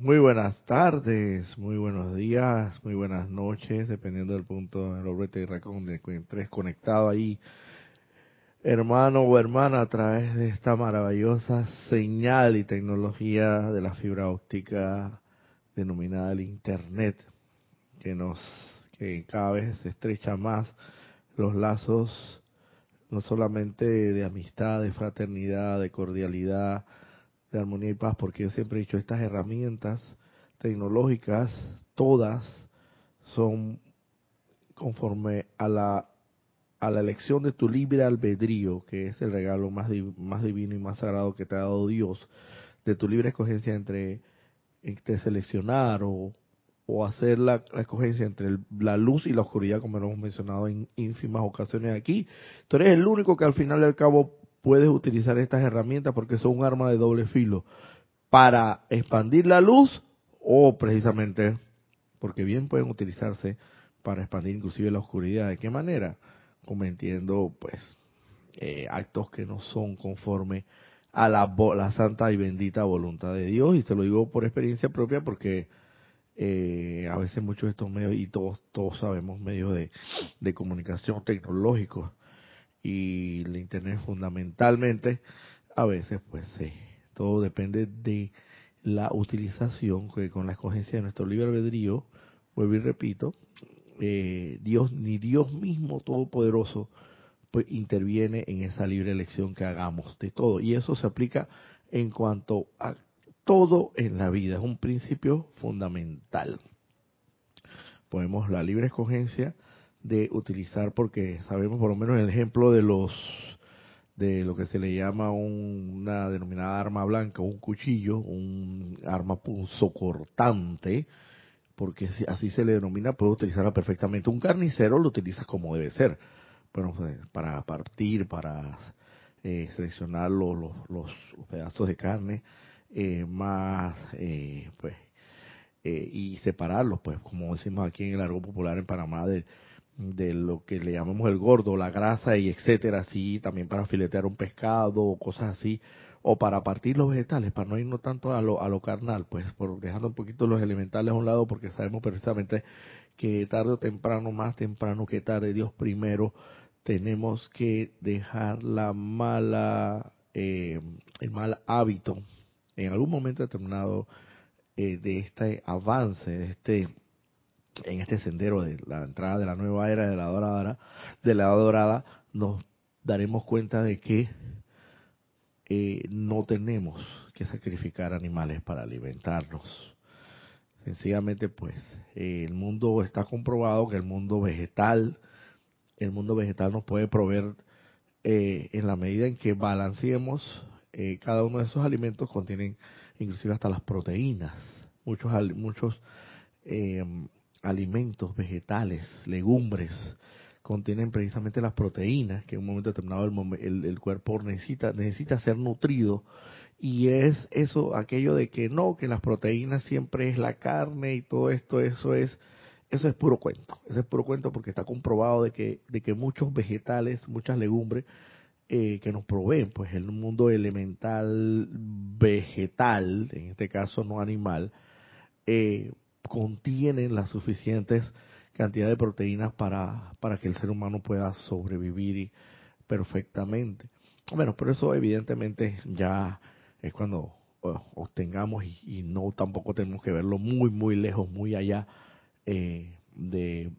Muy buenas tardes, muy buenos días, muy buenas noches, dependiendo del punto del orbe donde encuentres conectado ahí, hermano o hermana, a través de esta maravillosa señal y tecnología de la fibra óptica denominada el Internet, que nos, que cada vez se estrecha más los lazos, no solamente de amistad, de fraternidad, de cordialidad, de armonía y paz, porque yo siempre he dicho, estas herramientas tecnológicas, todas son conforme a la, a la elección de tu libre albedrío, que es el regalo más, más divino y más sagrado que te ha dado Dios, de tu libre escogencia entre, entre seleccionar o, o hacer la, escogencia entre la luz y la oscuridad, como lo hemos mencionado en ínfimas ocasiones aquí. Tú eres el único que al final y al cabo puedes utilizar estas herramientas porque son un arma de doble filo para expandir la luz o precisamente porque bien pueden utilizarse para expandir inclusive la oscuridad. ¿De qué manera? Cometiendo pues eh, actos que no son conforme a la, santa y bendita voluntad de Dios y te lo digo por experiencia propia porque eh, a veces muchos de estos medios y todos todos sabemos medios de, de comunicación tecnológicos y el internet fundamentalmente a veces pues sí, todo depende de la utilización que con la escogencia de nuestro libre albedrío vuelvo y repito eh, Dios ni Dios mismo todopoderoso pues interviene en esa libre elección que hagamos de todo. Y eso se aplica en cuanto a todo en la vida es un principio fundamental. Podemos la libre escogencia de utilizar porque sabemos por lo menos el ejemplo de los de lo que se le llama una denominada arma blanca, un cuchillo, un arma punzocortante, porque así se le denomina, puede utilizarla perfectamente. Un carnicero lo utiliza como debe ser, pero pues, para partir, para eh, seleccionar los, los, pedazos de carne eh, más, eh, pues, y separarlos, pues, como decimos aquí en el argot popular en Panamá, de, de lo que le llamamos el gordo, la grasa y etcétera, así también para filetear un pescado o cosas así, o para partir los vegetales, para no irnos tanto a lo, a lo carnal, pues por dejando un poquito los elementales a un lado, porque sabemos precisamente que tarde o temprano, más temprano que tarde, Dios primero, tenemos que dejar la mala, eh, el mal hábito en algún momento determinado eh, de este avance, de este en este sendero de la entrada de la nueva era de la dorada, de la dorada, nos daremos cuenta de que eh, no tenemos que sacrificar animales para alimentarnos. Sencillamente, pues, eh, el mundo está comprobado que el mundo vegetal, el mundo vegetal nos puede proveer eh, en la medida en que balanceemos cada uno de esos alimentos contienen inclusive hasta las proteínas. Muchos muchos alimentos, vegetales, legumbres, contienen precisamente las proteínas que en un momento determinado el, cuerpo necesita, necesita ser nutrido. Y es eso, aquello de que no, que las proteínas siempre es la carne y todo esto, eso es, eso es puro cuento. Eso es puro cuento porque está comprobado de que, de que muchos vegetales, muchas legumbres, eh, que nos proveen, pues el mundo elemental vegetal, en este caso no animal, eh, contienen las suficientes cantidades de proteínas para, para que el ser humano pueda sobrevivir perfectamente. Bueno, pero eso evidentemente ya es cuando obtengamos y, no tampoco tenemos que verlo muy, muy lejos, muy allá eh, de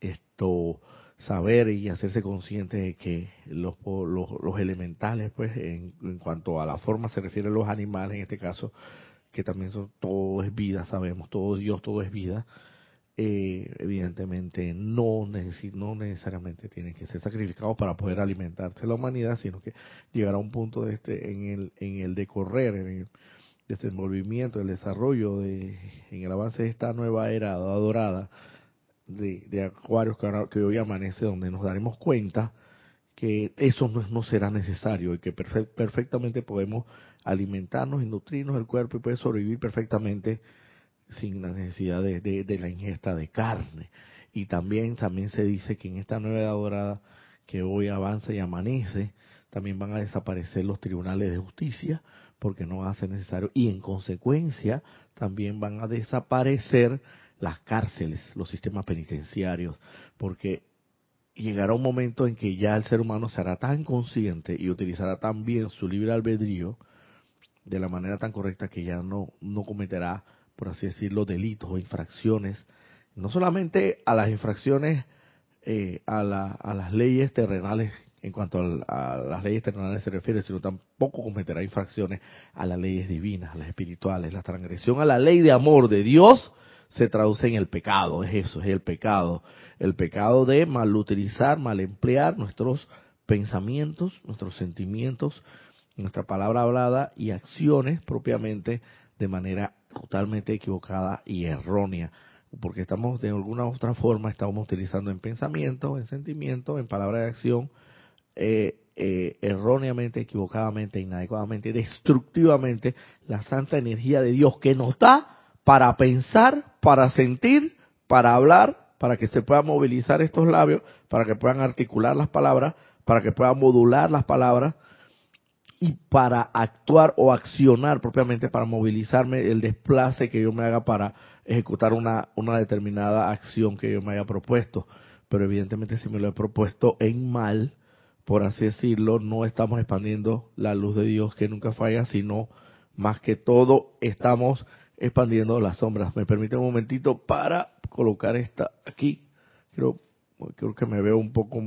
esto, saber y hacerse consciente de que los, los, elementales, pues en, en, cuanto a la forma se refiere a los animales, en este caso, que también son, todo es vida, sabemos, todo Dios, todo es vida, eh, evidentemente no, no necesariamente tienen que ser sacrificados para poder alimentarse la humanidad, sino que llegará a un punto de este en el, en el decorrer, en el desenvolvimiento, el desarrollo, de, en el avance de esta nueva era dorada de, de Acuarios que, que hoy amanece, donde nos daremos cuenta que eso no, no será necesario y que perfectamente podemos alimentarnos y nutrirnos el cuerpo y puede sobrevivir perfectamente sin la necesidad de, la ingesta de carne. Y también, también se dice que en esta nueva edad dorada que hoy avanza y amanece, también van a desaparecer los tribunales de justicia, porque no va a ser necesario, y en consecuencia también van a desaparecer las cárceles, los sistemas penitenciarios, porque llegará un momento en que ya el ser humano será tan consciente y utilizará tan bien su libre albedrío de la manera tan correcta que ya no, no cometerá, por así decirlo, delitos o infracciones, no solamente a las infracciones eh, a, a las leyes terrenales en cuanto a, las leyes terrenales se refiere, sino tampoco cometerá infracciones a las leyes divinas, a las espirituales. La transgresión a la ley de amor de Dios se traduce en el pecado, es eso, es el pecado. El pecado de malutilizar, mal emplear nuestros pensamientos, nuestros sentimientos, nuestra palabra hablada y acciones propiamente de manera totalmente equivocada y errónea. Porque estamos de alguna u otra forma, estamos utilizando en pensamiento, en sentimiento, en palabra de acción, eh, eh, erróneamente, equivocadamente, inadecuadamente, destructivamente la santa energía de Dios que nos da para pensar, para sentir, para hablar, para que se puedan movilizar estos labios, para que puedan articular las palabras, para que puedan modular las palabras y para actuar o accionar propiamente, para movilizarme el desplace que yo me haga para ejecutar una, una determinada acción que yo me haya propuesto. Pero evidentemente si me lo he propuesto en mal, por así decirlo, no estamos expandiendo la luz de Dios que nunca falla, sino más que todo estamos expandiendo las sombras. Me permite un momentito para colocar esta aquí. Creo, creo que me veo un poco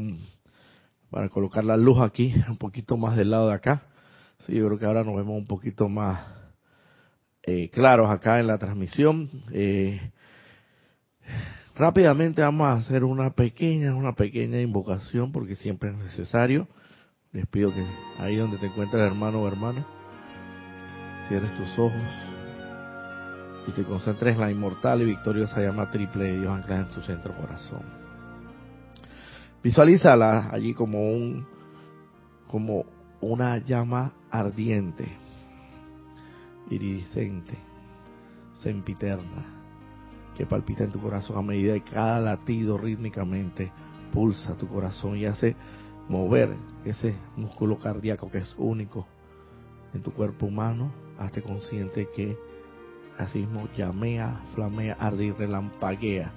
para colocar la luz aquí, un poquito más del lado de acá. Sí, yo creo que ahora nos vemos un poquito más eh, claros acá en la transmisión. Eh, rápidamente vamos a hacer una pequeña, una pequeña invocación porque siempre es necesario. Les pido que ahí donde te encuentres hermano o hermana, cierres tus ojos y te concentres en la inmortal y victoriosa llama triple de Dios anclada en tu centro corazón. Visualízala allí como un como una llama ardiente, iridiscente, sempiterna, que palpita en tu corazón a medida que cada latido rítmicamente pulsa tu corazón y hace mover ese músculo cardíaco que es único en tu cuerpo humano. Hazte consciente que así mismo llamea, flamea, arde y relampaguea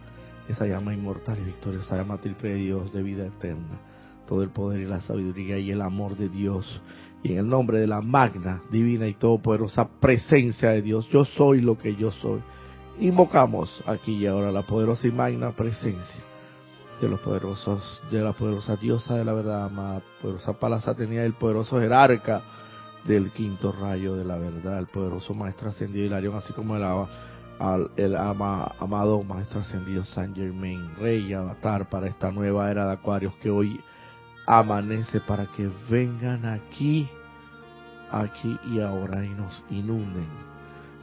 esa llama inmortal y victoriosa, llama triple de Dios de vida eterna. Todo el poder y la sabiduría y el amor de Dios. Y en el nombre de la magna, divina y todopoderosa presencia de Dios, yo soy lo que yo soy. Invocamos aquí y ahora la poderosa y magna presencia de los poderosos, de la poderosa diosa de la verdad, amada, poderosa Palazza tenía el poderoso jerarca del quinto rayo de la verdad, el poderoso Maestro Ascendido Hilarión, así como el, el amado Maestro Ascendido San Germain, Rey Avatar para esta nueva era de Acuarios que hoy amanece para que vengan aquí, aquí y ahora y nos inunden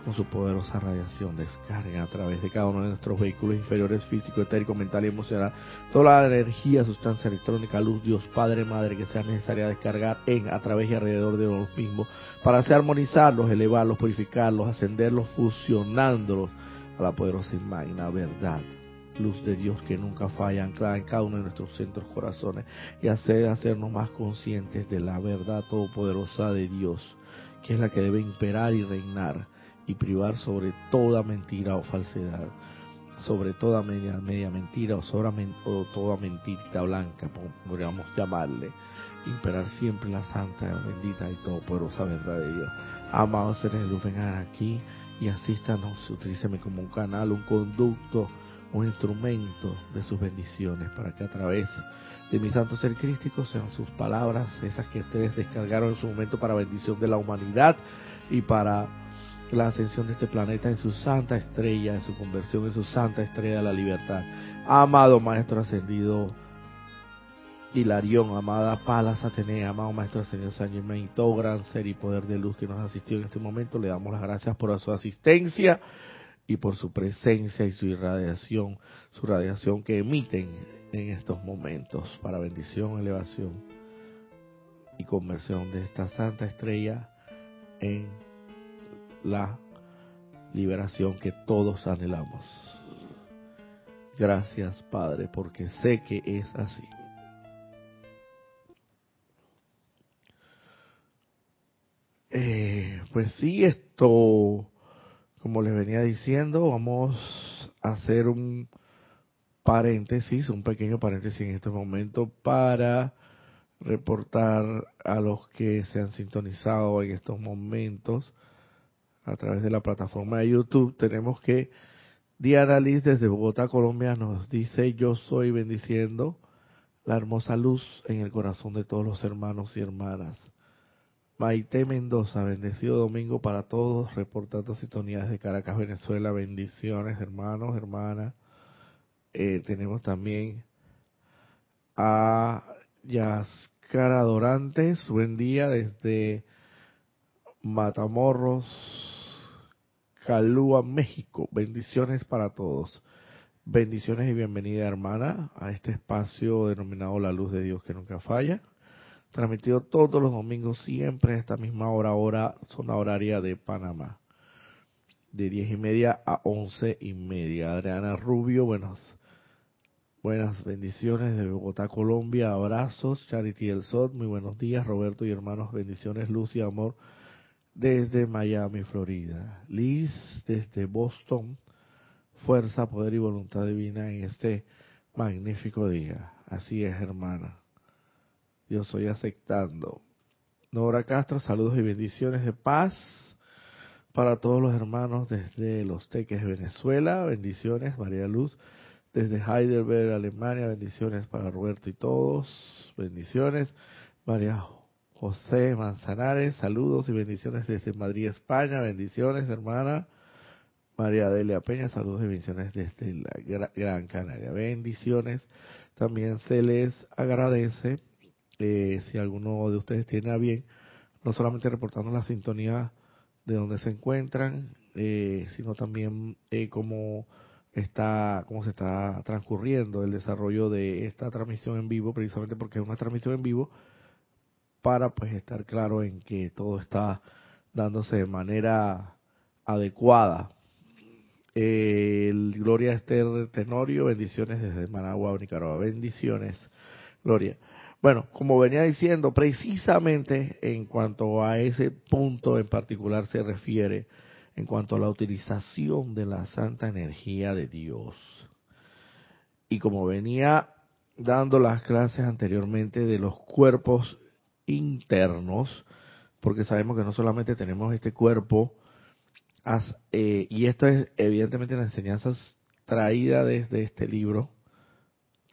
con su poderosa radiación, descarguen a través de cada uno de nuestros vehículos inferiores, físico, etérico, mental y emocional, toda la energía, sustancia electrónica, luz, Dios, Padre, Madre, que sea necesaria descargar en, a través y alrededor de los mismos, para hacer armonizarlos, elevarlos, purificarlos, ascenderlos, fusionándolos a la poderosa y verdad luz de Dios que nunca falla, anclada en cada uno de nuestros centros corazones y hacer hacernos más conscientes de la verdad todopoderosa de Dios, que es la que debe imperar y reinar y privar sobre toda mentira o falsedad, sobre toda media, media mentira o, sobre, o toda mentirita blanca, podríamos llamarle, imperar siempre la santa, bendita y todopoderosa verdad de Dios. Amados seres de luz, vengan aquí y asístanos, utilíceme como un canal, un conducto, un instrumento de sus bendiciones, para que a través de mi santo ser crístico sean sus palabras, esas que ustedes descargaron en su momento para bendición de la humanidad y para la ascensión de este planeta en su santa estrella, en su conversión en su santa estrella de la libertad. Amado Maestro Ascendido Hilarión, amada Palas Atenea, amado Maestro Ascendido San Germain, todo gran ser y poder de luz que nos asistió en este momento, le damos las gracias por su asistencia y por su presencia y su irradiación, su radiación que emiten en estos momentos para bendición, elevación y conversión de esta santa estrella en la liberación que todos anhelamos. Gracias, Padre, porque sé que es así. Pues sí, esto, como les venía diciendo, vamos a hacer un paréntesis, un pequeño paréntesis en este momento para reportar a los que se han sintonizado en estos momentos a través de la plataforma de YouTube. Tenemos que Diana Liz desde Bogotá, Colombia, nos dice, yo soy bendiciendo la hermosa luz en el corazón de todos los hermanos y hermanas. Maite Mendoza, bendecido domingo para todos, reportando sintonías de Caracas, Venezuela, bendiciones hermanos, hermanas. Eh, tenemos también a Yascara Dorantes, buen día desde Matamorros, Calúa, México. Bendiciones para todos. Bendiciones y bienvenida, hermana, a este espacio denominado La Luz de Dios que nunca falla. Transmitido todos los domingos, siempre a esta misma hora, hora, zona horaria de Panamá. De diez y media a once y media. Adriana Rubio, buenas, buenas bendiciones de Bogotá, Colombia. Abrazos. Charity El Sot, muy buenos días. Roberto y hermanos, bendiciones, luz y amor desde Miami, Florida. Liz desde Boston. Fuerza, poder y voluntad divina en este magnífico día. Así es, hermana. Yo soy aceptando. Nora Castro, saludos y bendiciones de paz para todos los hermanos desde Los Teques, Venezuela. Bendiciones, María Luz. Desde Heidelberg, Alemania, bendiciones para Roberto y todos. Bendiciones. María José Manzanares, saludos y bendiciones desde Madrid, España. Bendiciones, hermana. María Delia Peña, saludos y bendiciones desde la Gran Canaria. Bendiciones. También se les agradece, eh, si alguno de ustedes tiene a bien, no solamente reportando la sintonía de donde se encuentran, eh, sino también eh, cómo está, cómo se está transcurriendo el desarrollo de esta transmisión en vivo, precisamente porque es una transmisión en vivo para pues estar claro en que todo está dándose de manera adecuada. El Gloria Esther Tenorio, bendiciones desde Managua, Nicaragua, bendiciones, Gloria. Bueno, como venía diciendo, precisamente en cuanto a ese punto en particular se refiere, en cuanto a la utilización de la santa energía de Dios. Y como venía dando las clases anteriormente de los cuerpos internos, porque sabemos que no solamente tenemos este cuerpo, eh, y esto es evidentemente la enseñanza traída desde este libro,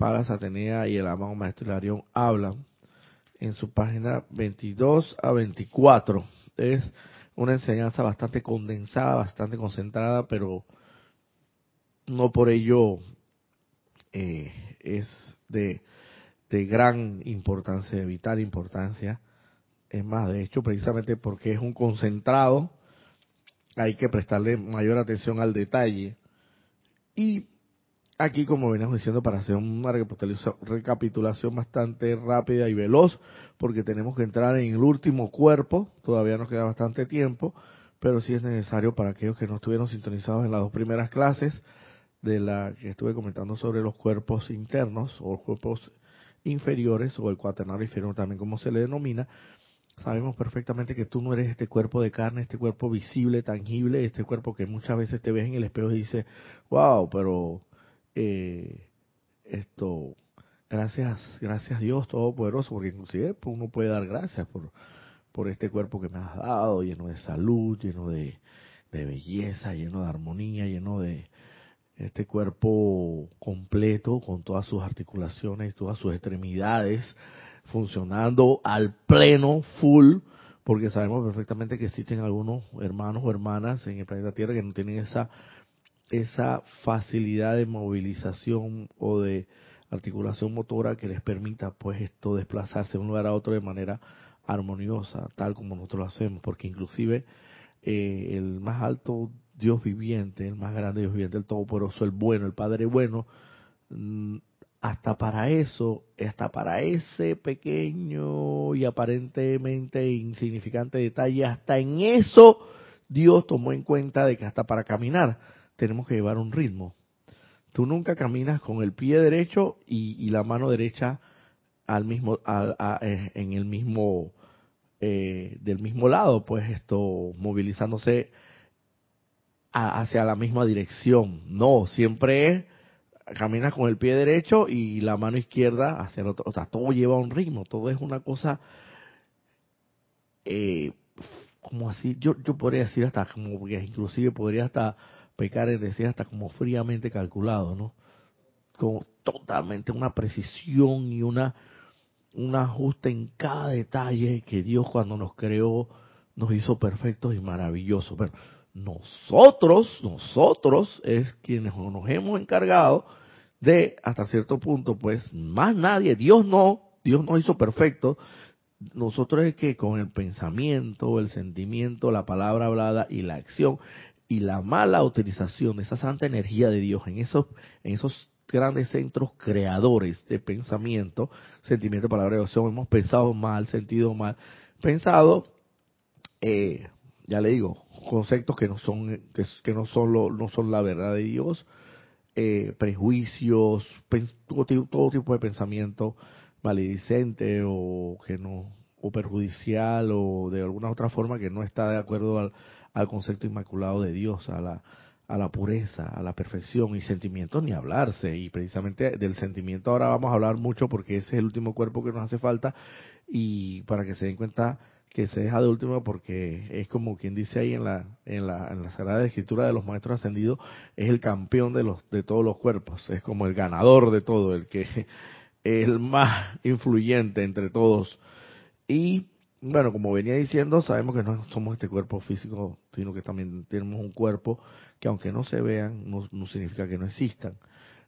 para Atenea y el amado Maestro Hilarión hablan en su página 22 a 24. Es una enseñanza bastante condensada, bastante concentrada, pero no por ello eh, es de de gran importancia, de vital importancia. Es más, de hecho, precisamente porque es un concentrado, hay que prestarle mayor atención al detalle. Y aquí, como venimos diciendo, para hacer una recapitulación bastante rápida y veloz, porque tenemos que entrar en el último cuerpo, todavía nos queda bastante tiempo, pero sí es necesario para aquellos que no estuvieron sintonizados en las dos primeras clases de la que estuve comentando sobre los cuerpos internos o cuerpos inferiores o el cuaternario inferior también como se le denomina, sabemos perfectamente que tú no eres este cuerpo de carne, este cuerpo visible, tangible, este cuerpo que muchas veces te ves en el espejo y dices, wow, pero eh, esto, gracias, gracias Dios Todopoderoso, porque inclusive pues, uno puede dar gracias por, por este cuerpo que me has dado, lleno de salud, lleno de belleza, lleno de armonía, lleno de, este cuerpo completo con todas sus articulaciones, todas sus extremidades funcionando al pleno, full, porque sabemos perfectamente que existen algunos hermanos o hermanas en el planeta Tierra que no tienen esa esa facilidad de movilización o de articulación motora que les permita pues esto desplazarse de un lugar a otro de manera armoniosa, tal como nosotros lo hacemos, porque inclusive eh, el más alto Dios viviente, el más grande Dios viviente, el todopoderoso, el bueno, el Padre bueno, mm, hasta para eso, hasta para ese pequeño y aparentemente insignificante detalle, hasta en eso Dios tomó en cuenta de que hasta para caminar tenemos que llevar un ritmo. Tú nunca caminas con el pie derecho y, la mano derecha al mismo, eh, en el mismo eh, del mismo lado, pues esto, movilizándose hacia la misma dirección. No, siempre es caminas con el pie derecho y la mano izquierda hacia el otro. O sea, todo lleva un ritmo, todo es una cosa, eh, como así, yo, yo podría decir hasta como, que inclusive podría hasta pecar en decir hasta como fríamente calculado, ¿no? Con totalmente una precisión y una un ajuste en cada detalle que Dios cuando nos creó nos hizo perfectos y maravillosos. Pero nosotros, nosotros es quienes nos hemos encargado de, hasta cierto punto, pues más nadie, Dios no, Dios nos hizo perfecto. Nosotros es que con el pensamiento, el sentimiento, la palabra hablada y la acción y la mala utilización de esa santa energía de Dios en esos, en esos grandes centros creadores de pensamiento, sentimiento, palabra y acción, hemos pensado mal, sentido mal, pensado, eh, ya le digo, conceptos que no son que, no son no son la verdad de Dios, eh, prejuicios, todo, todo, tipo de pensamiento maledicente o que no o perjudicial o de alguna otra forma que no está de acuerdo al, al concepto inmaculado de Dios, a la a la pureza, a la perfección y sentimientos ni hablarse. Y precisamente del sentimiento ahora vamos a hablar mucho porque ese es el último cuerpo que nos hace falta y para que se den cuenta que se deja de último porque es como quien dice ahí en la, en la, en la Sagrada Escritura de los Maestros Ascendidos, es el campeón de, los, de todos los cuerpos, es como el ganador de todo, el que es el más influyente entre todos. Y bueno, como venía diciendo, sabemos que no somos este cuerpo físico, sino que también tenemos un cuerpo que aunque no se vean, no, significa que no existan.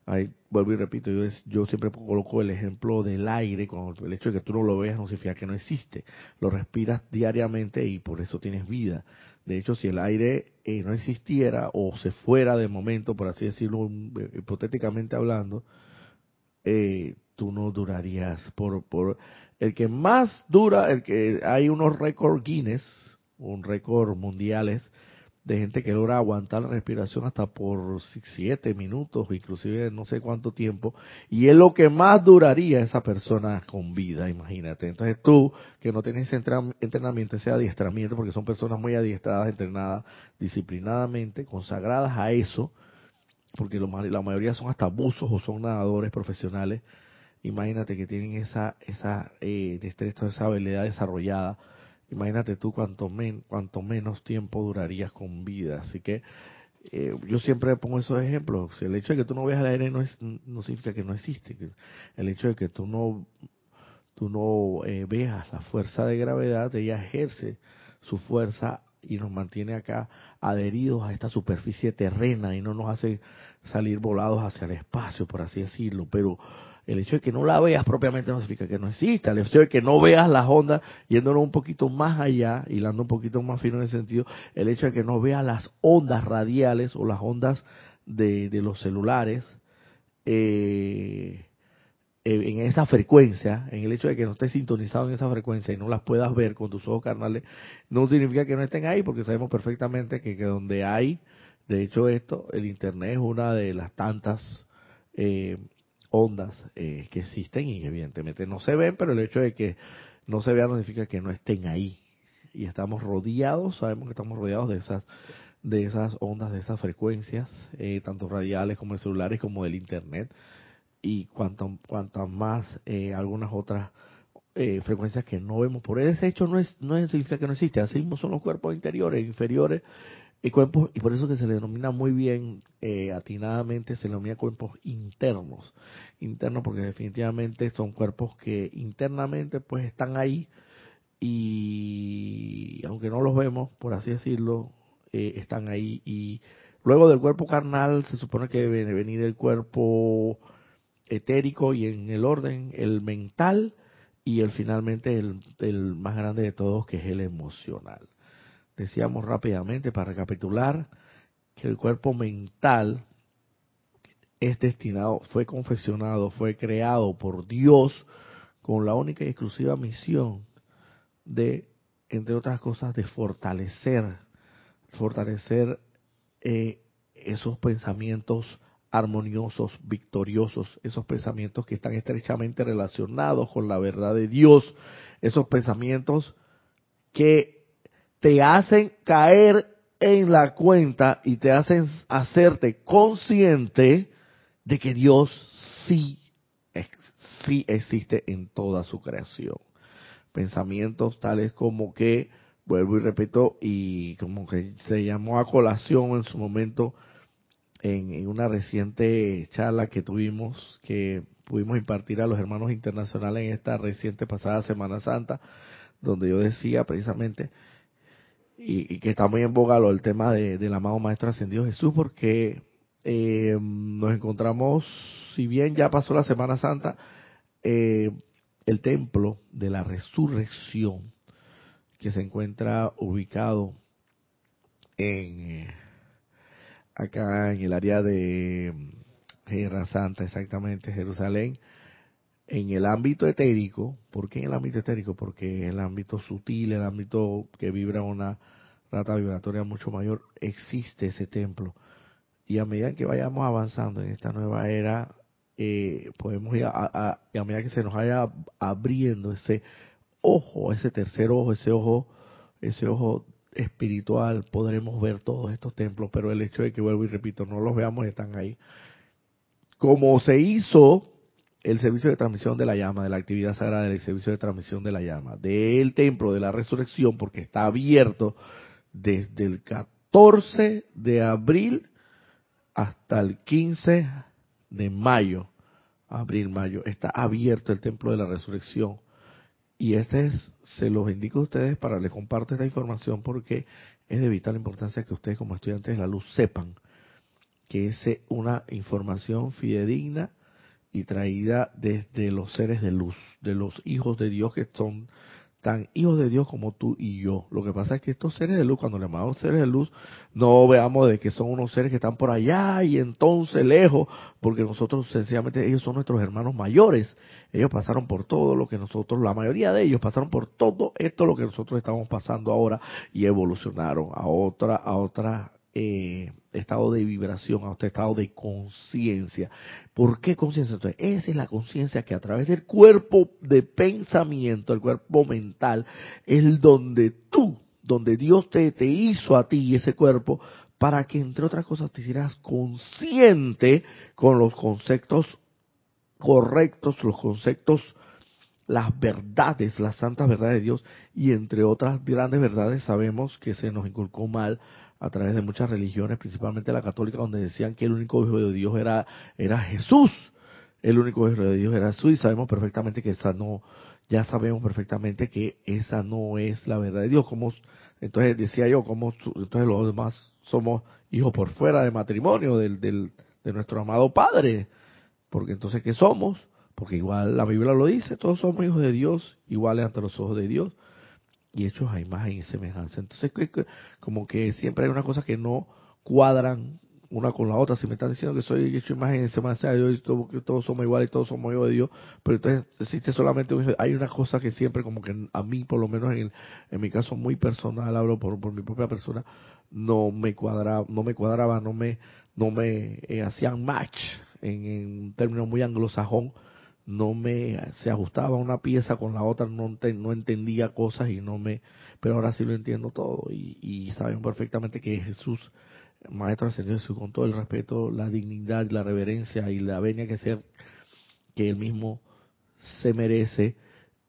Ahí, vuelvo y repito, yo, siempre coloco el ejemplo del aire, con el hecho de que tú no lo veas no significa que no existe. Lo respiras diariamente y por eso tienes vida. De hecho, si el aire eh, no existiera o se fuera de momento, por así decirlo, eh, hipotéticamente hablando, eh, tú no durarías por, por el que más dura, el que hay unos récords Guinness, un récord mundiales de gente que logra aguantar la respiración hasta por siete minutos, inclusive no sé cuánto tiempo, y es lo que más duraría esa persona con vida, imagínate. Entonces tú, que no tienes entrenamiento, ese adiestramiento, porque son personas muy adiestradas, entrenadas disciplinadamente, consagradas a eso, porque la mayoría son hasta buzos o son nadadores profesionales, imagínate que tienen esa, esa eh, destreza, esa habilidad desarrollada, imagínate tú cuánto, men, cuánto menos tiempo durarías con vida. Así que eh, yo siempre pongo esos ejemplos. El hecho de que tú no veas el aire no, es, no significa que no existe. El hecho de que tú no, tú no eh, veas la fuerza de gravedad, ella ejerce su fuerza y nos mantiene acá adheridos a esta superficie terrena y no nos hace salir volados hacia el espacio, por así decirlo. Pero el hecho de que no la veas propiamente no significa que no exista. El hecho de que no veas las ondas, yéndonos un poquito más allá, hilando un poquito más fino en ese sentido, el hecho de que no veas las ondas radiales o las ondas de, de los celulares, eh, en esa frecuencia, en el hecho de que no estés sintonizado en esa frecuencia y no las puedas ver con tus ojos carnales, no significa que no estén ahí, porque sabemos perfectamente que, que donde hay, de hecho esto, el Internet es una de las tantas eh, ondas eh, que existen y evidentemente no se ven, pero el hecho de que no se vean no significa que no estén ahí. Y estamos rodeados, sabemos que estamos rodeados de esas de esas ondas, de esas frecuencias, eh, tanto radiales como de celulares como del Internet, y cuanto, cuantas más eh, algunas otras frecuencias que no vemos por ese hecho no es no significa que no existe así mismo son los cuerpos interiores inferiores y cuerpos, y por eso que se le denomina muy bien, eh, atinadamente, se le denomina cuerpos internos. Internos porque definitivamente son cuerpos que internamente pues están ahí y aunque no los vemos, por así decirlo, eh, están ahí. Y luego del cuerpo carnal se supone que debe venir el cuerpo etérico y en el orden el mental y el finalmente el, el más grande de todos que es el emocional decíamos rápidamente para recapitular que el cuerpo mental es destinado, fue confeccionado, fue creado por Dios con la única y exclusiva misión de, entre otras cosas, de fortalecer, fortalecer eh, esos pensamientos armoniosos, victoriosos, esos pensamientos que están estrechamente relacionados con la verdad de Dios, esos pensamientos que te hacen caer en la cuenta y te hacen hacerte consciente de que Dios sí, sí existe en toda su creación. Pensamientos tales como que, vuelvo y repito, y como que se llamó a colación en su momento en, una reciente charla que tuvimos, que pudimos impartir a los hermanos internacionales en esta reciente pasada Semana Santa, donde yo decía precisamente, y, que está muy en boga lo, tema de, del amado Maestro Ascendido Jesús, porque eh, nos encontramos, si bien ya pasó la Semana Santa, eh, el templo de la resurrección, que se encuentra ubicado en eh, acá en el área de Tierra Santa, exactamente, Jerusalén, en el ámbito etérico, ¿por qué en el ámbito etérico? Porque el ámbito sutil, el ámbito que vibra una rata vibratoria mucho mayor, existe ese templo. Y a medida que vayamos avanzando en esta nueva era, eh, podemos ir a, a, medida que se nos vaya abriendo ese ojo, ese tercer ojo, ese ojo, ese ojo espiritual, podremos ver todos estos templos, pero el hecho de que vuelvo y repito, no los veamos, están ahí. Como se hizo el servicio de transmisión de la llama, de la actividad sagrada del servicio de transmisión de la llama, del templo de la resurrección, porque está abierto desde el 14 de abril hasta el 15 de mayo, abril, mayo, está abierto el templo de la resurrección. Y este es, se los indico a ustedes para les comparto esta información porque es de vital importancia que ustedes como estudiantes de la luz sepan que es una información fidedigna y traída desde los seres de luz, de los hijos de Dios que son tan hijos de Dios como tú y yo. Lo que pasa es que estos seres de luz, cuando le llamamos seres de luz, no veamos de que son unos seres que están por allá y entonces lejos, porque nosotros sencillamente ellos son nuestros hermanos mayores. Ellos pasaron por todo lo que nosotros, la mayoría de ellos pasaron por todo esto lo que nosotros estamos pasando ahora y evolucionaron a otra, a otra eh, estado de vibración, a este estado de conciencia. ¿Por qué conciencia? Entonces, esa es la conciencia que a través del cuerpo de pensamiento, el cuerpo mental, es donde tú, donde Dios te, te hizo a ti ese cuerpo, para que entre otras cosas te hicieras consciente con los conceptos correctos, los conceptos, las verdades, las santas verdades de Dios, y entre otras grandes verdades sabemos que se nos inculcó mal a través de muchas religiones, principalmente la católica, donde decían que el único hijo de Dios era, era Jesús. El único hijo de Dios era Jesús y sabemos perfectamente que esa no, ya sabemos perfectamente que esa no es la verdad de Dios. Como, entonces decía yo, como entonces los demás somos hijos por fuera de matrimonio del, del, de nuestro amado Padre. Porque entonces, ¿qué somos? Porque igual la Biblia lo dice, todos somos hijos de Dios, iguales ante los ojos de Dios y hechos a imagen y semejanza. Entonces, como que siempre hay una cosa que no cuadran una con la otra. Si me están diciendo que soy hecho imagen y semejanza de Dios y todos somos iguales y todos somos hijos de Dios, pero entonces existe solamente hay una cosa que siempre como que a mí, por lo menos en, en mi caso muy personal, hablo por, por mi propia persona, no me cuadraba, no me cuadraba, no me, no me eh, hacían match en, en un muy anglosajón no me se ajustaba una pieza con la otra, no, no entendía cosas y no me, pero ahora sí lo entiendo todo y, y saben perfectamente que Jesús, Maestro Señor Jesús, con todo el respeto, la dignidad, la reverencia y la venia que ser que él mismo se merece,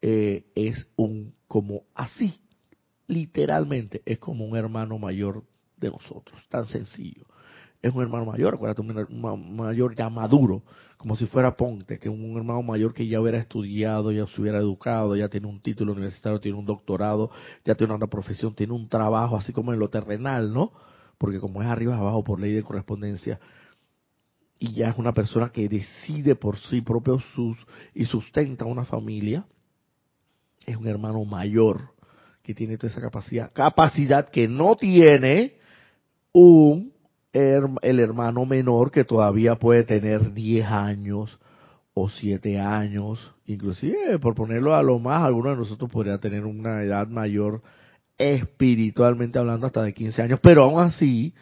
eh, es un como así, literalmente, es como un hermano mayor de nosotros, tan sencillo es un hermano mayor, acuérdate, un hermano mayor ya maduro, como si fuera Ponte, que un hermano mayor que ya hubiera estudiado, ya se hubiera educado, ya tiene un título universitario, tiene un doctorado, ya tiene una profesión, tiene un trabajo, así como en lo terrenal, ¿no? Porque como es arriba abajo por ley de correspondencia, y ya es una persona que decide por sí propio sus y sustenta una familia, es un hermano mayor que tiene toda esa capacidad, capacidad que no tiene un el hermano menor que todavía puede tener 10 años o 7 años, inclusive por ponerlo a lo más, alguno de nosotros podría tener una edad mayor espiritualmente hablando hasta de 15 años, pero aún así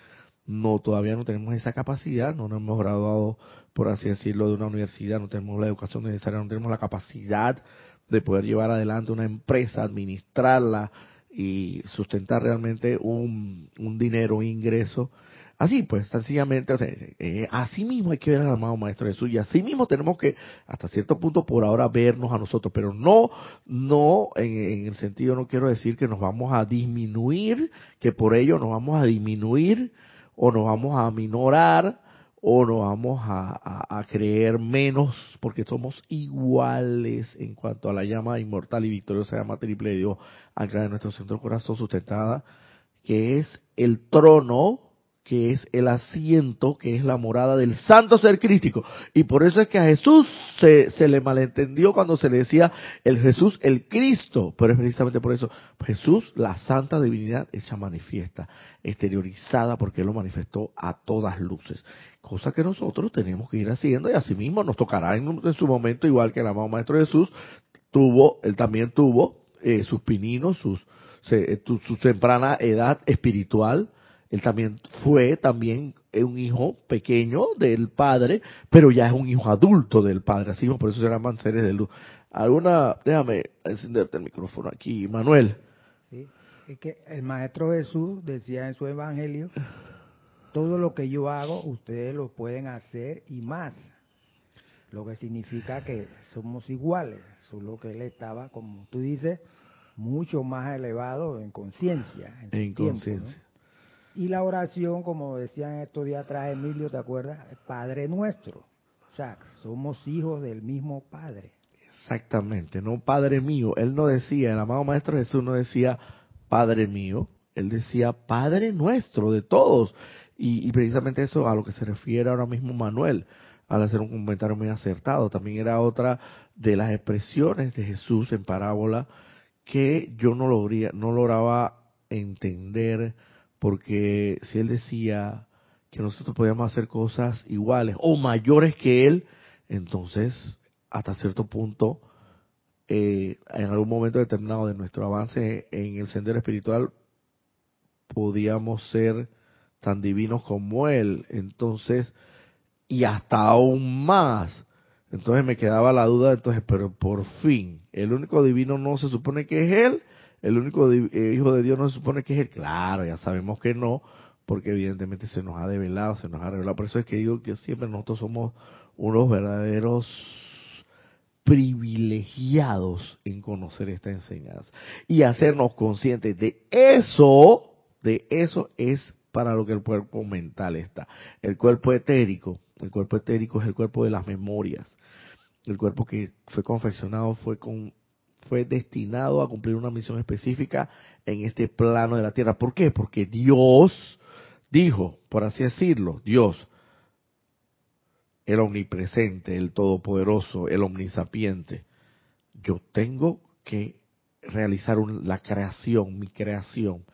no todavía no tenemos esa capacidad, no nos hemos graduado, por así decirlo, de una universidad, no tenemos la educación necesaria, no tenemos la capacidad de poder llevar adelante una empresa, administrarla, y sustentar realmente un, dinero, ingreso. Así pues, sencillamente, o sea, eh, así mismo hay que ver al amado Maestro Jesús y así mismo tenemos que, hasta cierto punto por ahora, vernos a nosotros, pero no, no, en, el sentido, no quiero decir que nos vamos a disminuir, que por ello nos vamos a disminuir o nos vamos a minorar o nos vamos a, creer menos porque somos iguales en cuanto a la llama inmortal y victoriosa llama triple de Dios anclada en nuestro centro corazón sustentada, que es el trono que es el asiento, que es la morada del santo ser crístico. Y por eso es que a Jesús se, se, le malentendió cuando se le decía el Jesús, el Cristo. Pero es precisamente por eso. Jesús, la santa divinidad, ella manifiesta, exteriorizada, porque Él lo manifestó a todas luces. Cosa que nosotros tenemos que ir haciendo y asimismo nos tocará en, su momento, igual que el amado Maestro Jesús, tuvo, Él también tuvo eh, sus pininos, sus, se, su temprana edad espiritual, él también fue también un hijo pequeño del padre, pero ya es un hijo adulto del padre. Así por eso se llaman seres de luz. Alguna, déjame encenderte el micrófono aquí, Manuel. Sí, es que el maestro Jesús decía en su evangelio, todo lo que yo hago, ustedes lo pueden hacer y más. Lo que significa que somos iguales, solo que él estaba, como tú dices, mucho más elevado en conciencia. En, conciencia. Y la oración, como decían estos días atrás, Emilio, ¿te acuerdas? Padre nuestro. O sea, somos hijos del mismo Padre. Exactamente, no Padre mío. Él no decía, el amado Maestro Jesús no decía Padre mío, él decía Padre nuestro, de todos. Y, y, precisamente eso a lo que se refiere ahora mismo Manuel, al hacer un comentario muy acertado. También era otra de las expresiones de Jesús en parábola que yo no, logría, no lograba entender porque si él decía que nosotros podíamos hacer cosas iguales o mayores que él, entonces hasta cierto punto, eh, en algún momento determinado de nuestro avance en el sendero espiritual, podíamos ser tan divinos como él. Entonces, y hasta aún más. Entonces me quedaba la duda, entonces, pero por fin, el único divino no se supone que es él, el único eh, hijo de Dios no se supone que es él. Claro, ya sabemos que no, porque evidentemente se nos ha develado, se nos ha revelado. Por eso es que digo que siempre nosotros somos unos verdaderos privilegiados en conocer esta enseñanza y hacernos conscientes de eso, de eso es para lo que el cuerpo mental está. El cuerpo etérico, el cuerpo etérico es el cuerpo de las memorias. El cuerpo que fue confeccionado fue con fue destinado a cumplir una misión específica en este plano de la tierra. ¿Por qué? Porque Dios dijo, por así decirlo, Dios, el omnipresente, el todopoderoso, el omnisapiente, yo tengo que realizar la creación, mi creación.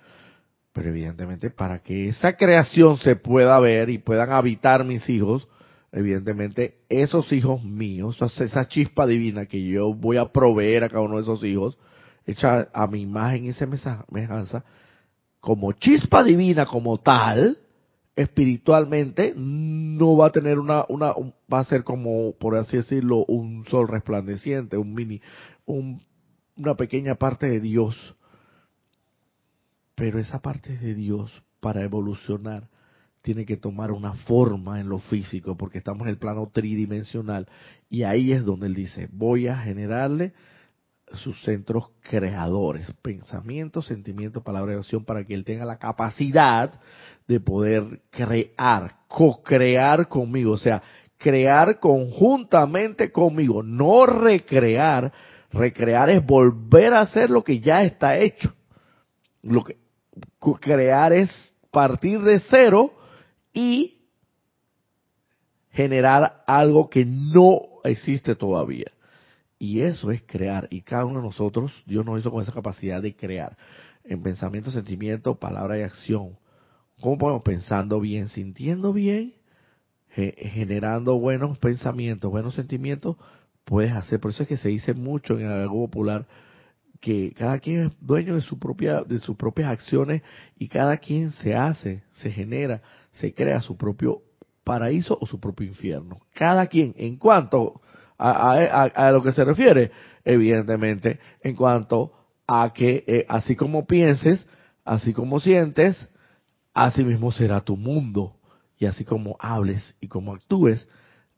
Pero evidentemente para que esa creación se pueda ver y puedan habitar mis hijos, evidentemente, esos hijos míos, esa chispa divina que yo voy a proveer a cada uno de esos hijos, hecha a mi imagen y semejanza, como chispa divina como tal, espiritualmente no va a tener una, una, va a ser como, por así decirlo, un sol resplandeciente, un mini, un, una pequeña parte de Dios. Pero esa parte de Dios, para evolucionar, tiene que tomar una forma en lo físico, porque estamos en el plano tridimensional. Y ahí es donde él dice, voy a generarle sus centros creadores, pensamiento, sentimiento, palabra y acción, para que él tenga la capacidad de poder crear, co-crear conmigo, o sea, crear conjuntamente conmigo, no recrear. Recrear es volver a hacer lo que ya está hecho. Lo que crear es partir de cero y generar algo que no existe todavía. Y eso es crear. Y cada uno de nosotros, Dios nos hizo con esa capacidad de crear. En pensamiento, sentimiento, palabra y acción. ¿Cómo podemos? Pensando bien, sintiendo bien, generando buenos pensamientos, buenos sentimientos, puedes hacer. Por eso es que se dice mucho en el algo popular que cada quien es dueño de su propia de sus propias acciones y cada quien se hace, se genera se crea su propio paraíso o su propio infierno. Cada quien, en cuanto a, lo que se refiere, evidentemente, en cuanto a que eh, así como pienses, así como sientes, así mismo será tu mundo. Y así como hables y como actúes,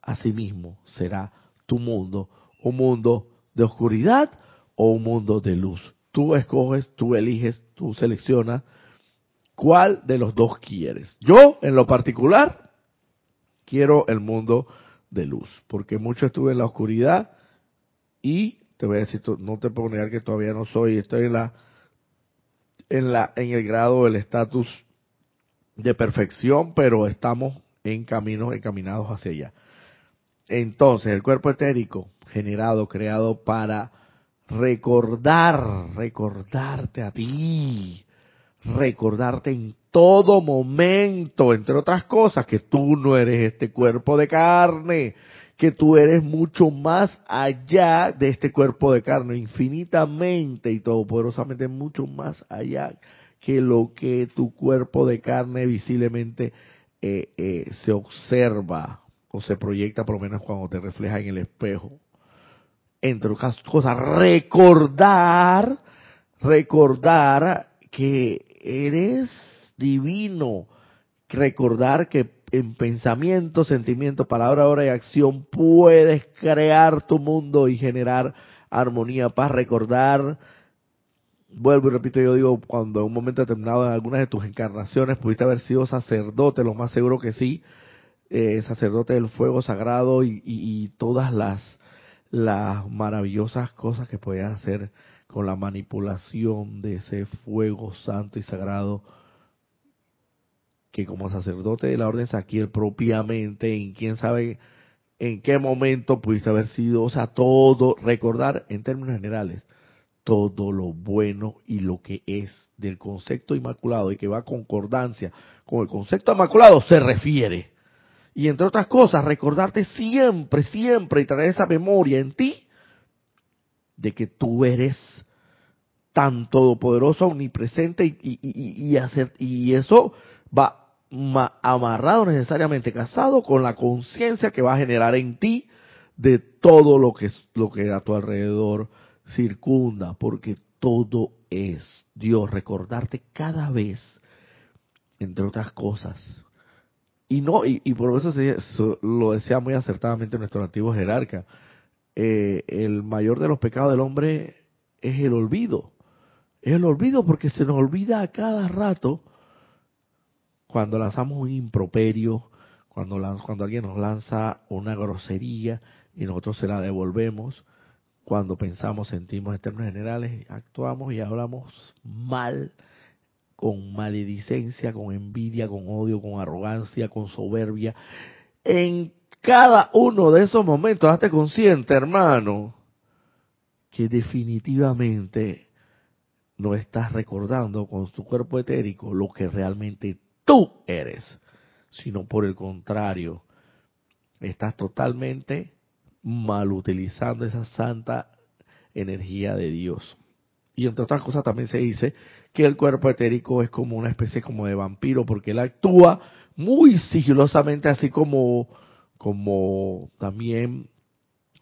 así mismo será tu mundo. Un mundo de oscuridad o un mundo de luz. Tú escoges, tú eliges, tú seleccionas cuál de los dos quieres. Yo, en lo particular, quiero el mundo de luz, porque mucho estuve en la oscuridad y te voy a decir, no te puedo negar que todavía no soy, estoy en la en la en el grado del estatus de perfección, pero estamos en caminos encaminados hacia allá. Entonces, el cuerpo etérico generado, creado para recordar, recordarte a ti, recordarte en todo momento, entre otras cosas, que tú no eres este cuerpo de carne, que tú eres mucho más allá de este cuerpo de carne, infinitamente y todopoderosamente mucho más allá que lo que tu cuerpo de carne visiblemente eh, eh, se observa o se proyecta por lo menos cuando te refleja en el espejo. Entre otras cosas, recordar, recordar que eres divino, recordar que en pensamiento, sentimiento, palabra, obra y acción puedes crear tu mundo y generar armonía, paz, recordar, vuelvo y repito, yo digo, cuando en un momento determinado en algunas de tus encarnaciones pudiste haber sido sacerdote, lo más seguro que sí, eh, sacerdote del fuego sagrado y, y, todas las, las maravillosas cosas que podías hacer con la manipulación de ese fuego santo y sagrado que como sacerdote de la orden Saquiel propiamente, en quién sabe en qué momento pudiste haber sido, o sea, todo, recordar en términos generales, todo lo bueno y lo que es del concepto inmaculado y que va a concordancia con el concepto inmaculado se refiere. Y entre otras cosas, recordarte siempre, siempre y traer esa memoria en ti de que tú eres tan todopoderoso, omnipresente y, y, y, y, hacer, y eso va amarrado necesariamente, casado con la conciencia que va a generar en ti de todo lo que, lo que a tu alrededor circunda, porque todo es Dios, recordarte cada vez, entre otras cosas. Y no, y, por eso lo decía muy acertadamente nuestro antiguo jerarca, eh, el mayor de los pecados del hombre es el olvido. Es el olvido porque se nos olvida a cada rato cuando lanzamos un improperio, cuando, cuando alguien nos lanza una grosería y nosotros se la devolvemos, cuando pensamos, sentimos en términos generales, actuamos y hablamos mal, con maledicencia, con envidia, con odio, con arrogancia, con soberbia. En cada uno de esos momentos, hazte consciente, hermano, que definitivamente no estás recordando con tu cuerpo etérico lo que realmente tú eres, sino por el contrario, estás totalmente mal utilizando esa santa energía de Dios. Y entre otras cosas también se dice que el cuerpo etérico es como una especie como de vampiro porque él actúa muy sigilosamente así como como también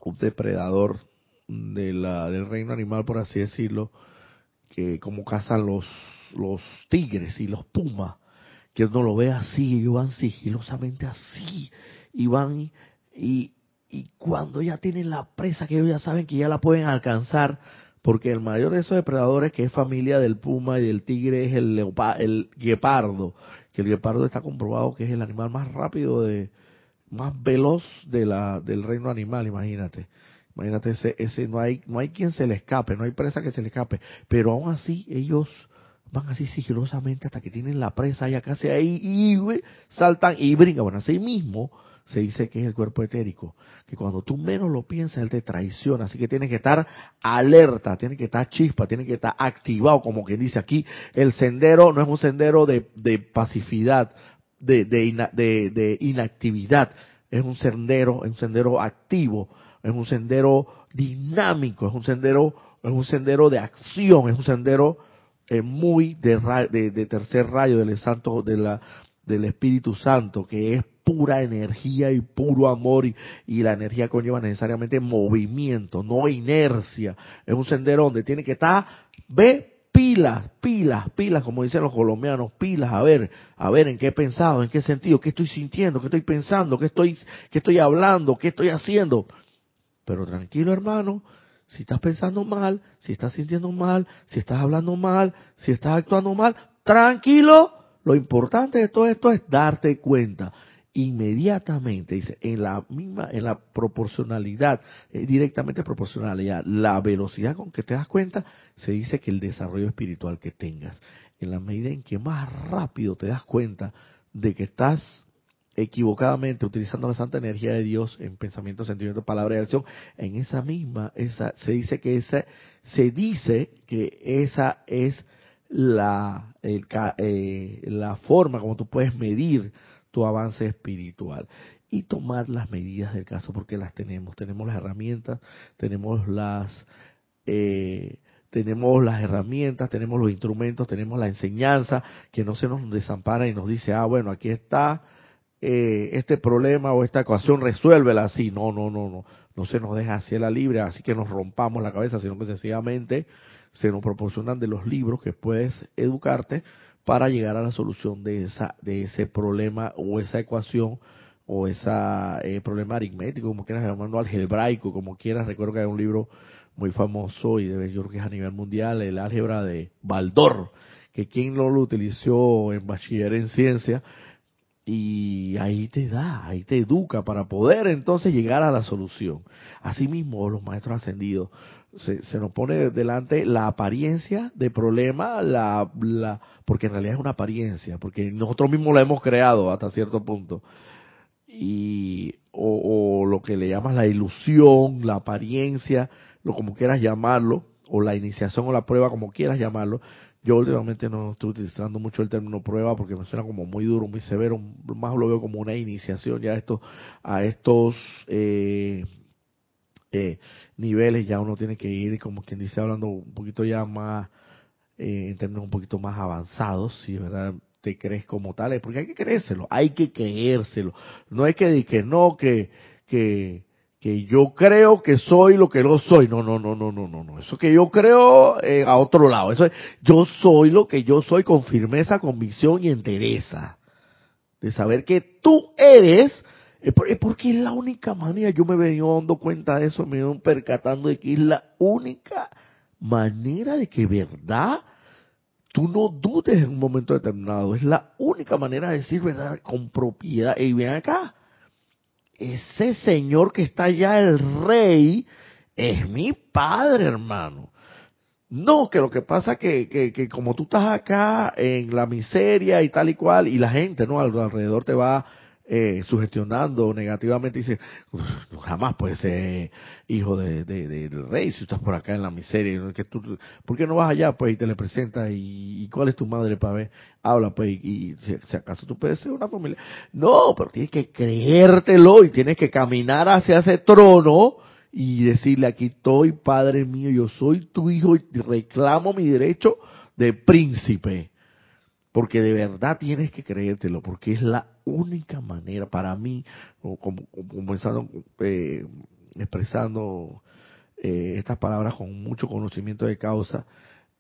un depredador de la, del reino animal por así decirlo que como cazan los los tigres y los pumas que uno lo ve así, ellos van sigilosamente así, y van y, y cuando ya tienen la presa, que ellos ya saben que ya la pueden alcanzar, porque el mayor de esos depredadores, que es familia del puma y del tigre, es el, el guepardo, que el guepardo está comprobado que es el animal más rápido, de más veloz de la, del reino animal, imagínate. Imagínate ese, ese, no hay, no hay quien se le escape, no hay presa que se le escape, pero aún así ellos van así sigilosamente hasta que tienen la presa ya casi ahí y saltan y brincan. Bueno, así mismo se dice que es el cuerpo etérico, que cuando tú menos lo piensas, él te traiciona, así que tienes que estar alerta, tienes que estar chispa, tienes que estar activado, como quien dice aquí, el sendero no es un sendero de, de pacificidad, de, de, de, inactividad, es un sendero, es un sendero activo, es un sendero dinámico, es un sendero, es un sendero de acción, es un sendero eh, muy de, de, tercer rayo del santo de la del Espíritu Santo que es pura energía y puro amor y, y, la energía conlleva necesariamente movimiento, no inercia. Es un sendero donde tiene que estar, ve, pilas, pilas, pilas, como dicen los colombianos, pilas, a ver, a ver en qué he pensado, en qué sentido, qué estoy sintiendo, qué estoy pensando, qué estoy, qué estoy hablando, qué estoy haciendo. Pero tranquilo hermano, si estás pensando mal, si estás sintiendo mal, si estás hablando mal, si estás actuando mal, tranquilo, lo importante de todo esto es darte cuenta inmediatamente, dice, en la misma, en la proporcionalidad, eh, directamente proporcionalidad, la velocidad con que te das cuenta, se dice que el desarrollo espiritual que tengas, en la medida en que más rápido te das cuenta de que estás equivocadamente utilizando la santa energía de Dios en pensamiento, sentimiento, palabra y acción, en esa misma, esa, se dice que esa, se dice que esa es la, eh, la forma como tú puedes medir tu avance espiritual y tomar las medidas del caso porque las tenemos, tenemos las herramientas, tenemos las eh, tenemos las herramientas, tenemos los instrumentos, tenemos la enseñanza que no se nos desampara y nos dice, ah, bueno, aquí está eh, este problema o esta ecuación, resuélvela así. No, no, no, no, no se nos deja así la libre, así que nos rompamos la cabeza, sino que sencillamente se nos proporcionan de los libros que puedes educarte para llegar a la solución de esa de ese problema o esa ecuación o ese eh, problema aritmético, como quieras llamarlo, algebraico, como quieras. Recuerdo que hay un libro muy famoso y de yo creo que es a nivel mundial, el álgebra de Baldor, que quien no lo utilizó en bachiller en ciencia, y ahí te da, ahí te educa para poder entonces llegar a la solución. Asimismo, los maestros ascendidos, se, se nos pone delante la apariencia de problema, la, la, porque en realidad es una apariencia, porque nosotros mismos la hemos creado hasta cierto punto. Y, o, o lo que le llamas la ilusión, la apariencia, lo como quieras llamarlo, o la iniciación o la prueba, como quieras llamarlo, yo últimamente no estoy utilizando mucho el término prueba porque me suena como muy duro, muy severo, más lo veo como una iniciación ya a estos, a estos eh, eh, niveles, ya uno tiene que ir, como quien dice, hablando un poquito ya más, eh, en términos un poquito más avanzados, si verdad te crees como tal, porque hay que creérselo, hay que creérselo, no hay que que no, que, que, que yo creo que soy lo que no soy. No, no, no, no, no, no, no. Eso que yo creo eh, a otro lado. Eso es, yo soy lo que yo soy con firmeza, convicción y entereza. De saber que tú eres, eh, porque es la única manera, yo me venido dando cuenta de eso, me ido percatando de que es la única manera de que verdad tú no dudes en un momento determinado. Es la única manera de decir verdad con propiedad. Y ven acá, ese señor que está allá, el rey, es mi padre, hermano. No, que lo que pasa que, que, que como tú estás acá en la miseria y tal y cual, y la gente, ¿no? Alrededor te va eh, sugestionando negativamente, dice, jamás puede ser hijo de, del rey si estás por acá en la miseria. Que tú, ¿Por qué no vas allá, pues, y te le presentas? Y, cuál es tu madre para ver? Habla, pues, y, si, acaso tú puedes ser una familia. No, pero tienes que creértelo y tienes que caminar hacia ese trono y decirle, aquí estoy, Padre mío, yo soy tu hijo y reclamo mi derecho de príncipe. Porque de verdad tienes que creértelo, porque es la única manera para mí, como, comenzando, eh, expresando eh, estas palabras con mucho conocimiento de causa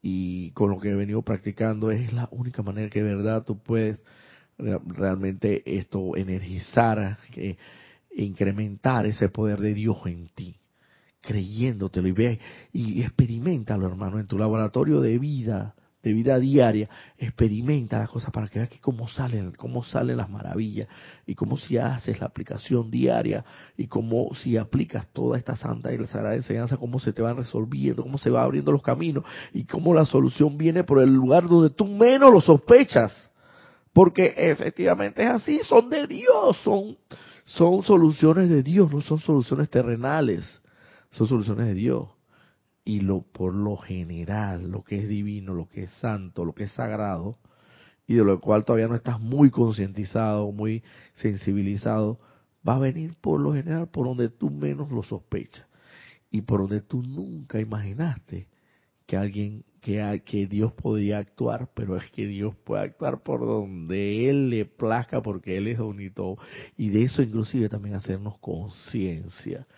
y con lo que he venido practicando, es la única manera que de verdad tú puedes realmente esto energizar, eh, incrementar ese poder de Dios en ti creyéndotelo. Y ve y experimentalo hermano en tu laboratorio de vida de vida diaria, experimenta las cosas para que veas que cómo salen, cómo salen las maravillas y cómo si haces la aplicación diaria y cómo si aplicas toda esta santa y la sagrada enseñanza, cómo se te van resolviendo, cómo se va abriendo los caminos y cómo la solución viene por el lugar donde tú menos lo sospechas. Porque efectivamente es así, son de Dios, son, son soluciones de Dios, no son soluciones terrenales, son soluciones de Dios y lo por lo general, lo que es divino, lo que es santo, lo que es sagrado, y de lo cual todavía no estás muy concientizado, muy sensibilizado, va a venir por lo general por donde tú menos lo sospechas y por donde tú nunca imaginaste que alguien que, que Dios podía actuar, pero es que Dios puede actuar por donde Él le plazca, porque Él es bonito. Y de eso inclusive también hacernos conciencia.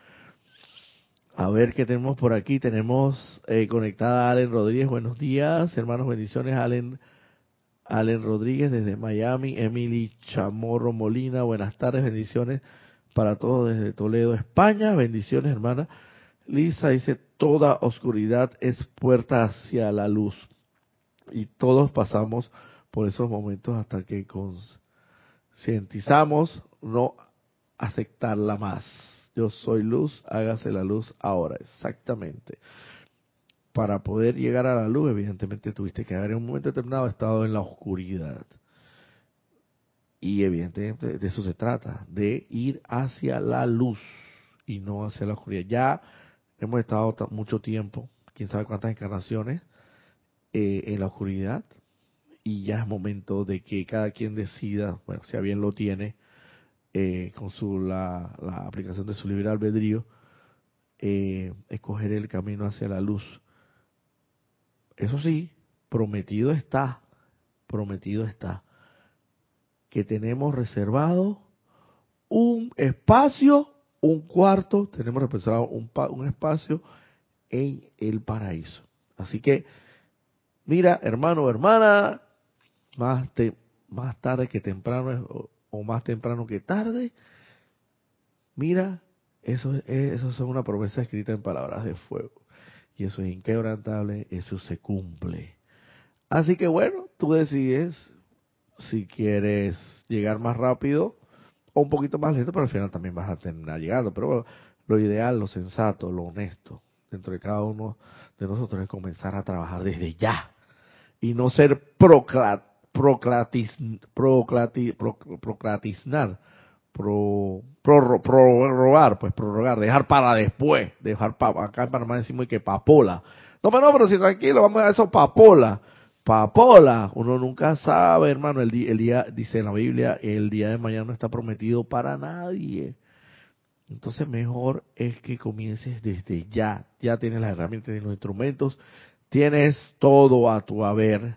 A ver qué tenemos por aquí. Tenemos eh, conectada a Allen Rodríguez. Buenos días, hermanos, bendiciones. Allen, Allen Rodríguez desde Miami. Emily Chamorro Molina, buenas tardes, bendiciones para todos desde Toledo, España. Bendiciones, hermana. Lisa dice, toda oscuridad es puerta hacia la luz. Y todos pasamos por esos momentos hasta que concientizamos no aceptarla más. Yo soy luz, hágase la luz ahora, exactamente. Para poder llegar a la luz, evidentemente tuviste que haber en un momento determinado estado en la oscuridad. Y evidentemente de eso se trata, de ir hacia la luz y no hacia la oscuridad. Ya hemos estado mucho tiempo, quién sabe cuántas encarnaciones, eh, en la oscuridad y ya es momento de que cada quien decida, bueno, si a bien lo tiene, eh, con su la, aplicación de su libre albedrío, eh, escoger el camino hacia la luz. Eso sí, prometido está, prometido está, que tenemos reservado un espacio un cuarto, tenemos reservado un, espacio en el paraíso. Así que, mira, hermano hermana, más, más tarde que temprano o, más temprano que tarde, mira, eso, eso es una promesa escrita en palabras de fuego. Y eso es inquebrantable, eso se cumple. Así que bueno, tú decides si quieres llegar más rápido o un poquito más lento, pero al final también vas a terminar llegando. Pero lo ideal, lo sensato, lo honesto dentro de cada uno de nosotros es comenzar a trabajar desde ya y no ser proclat, proclatis, proclati, pro, proclatiznar, pro, prorrogar, pues prorrogar, dejar para después, dejar para, acá en Panamá decimos que papola. No, pero no, pero si tranquilo, vamos a eso papola papola. Uno nunca sabe, hermano. El día, el día, dice en la Biblia, el día de mañana no está prometido para nadie. Entonces mejor es que comiences desde ya. Ya tienes las herramientas y los instrumentos. Tienes todo a tu haber.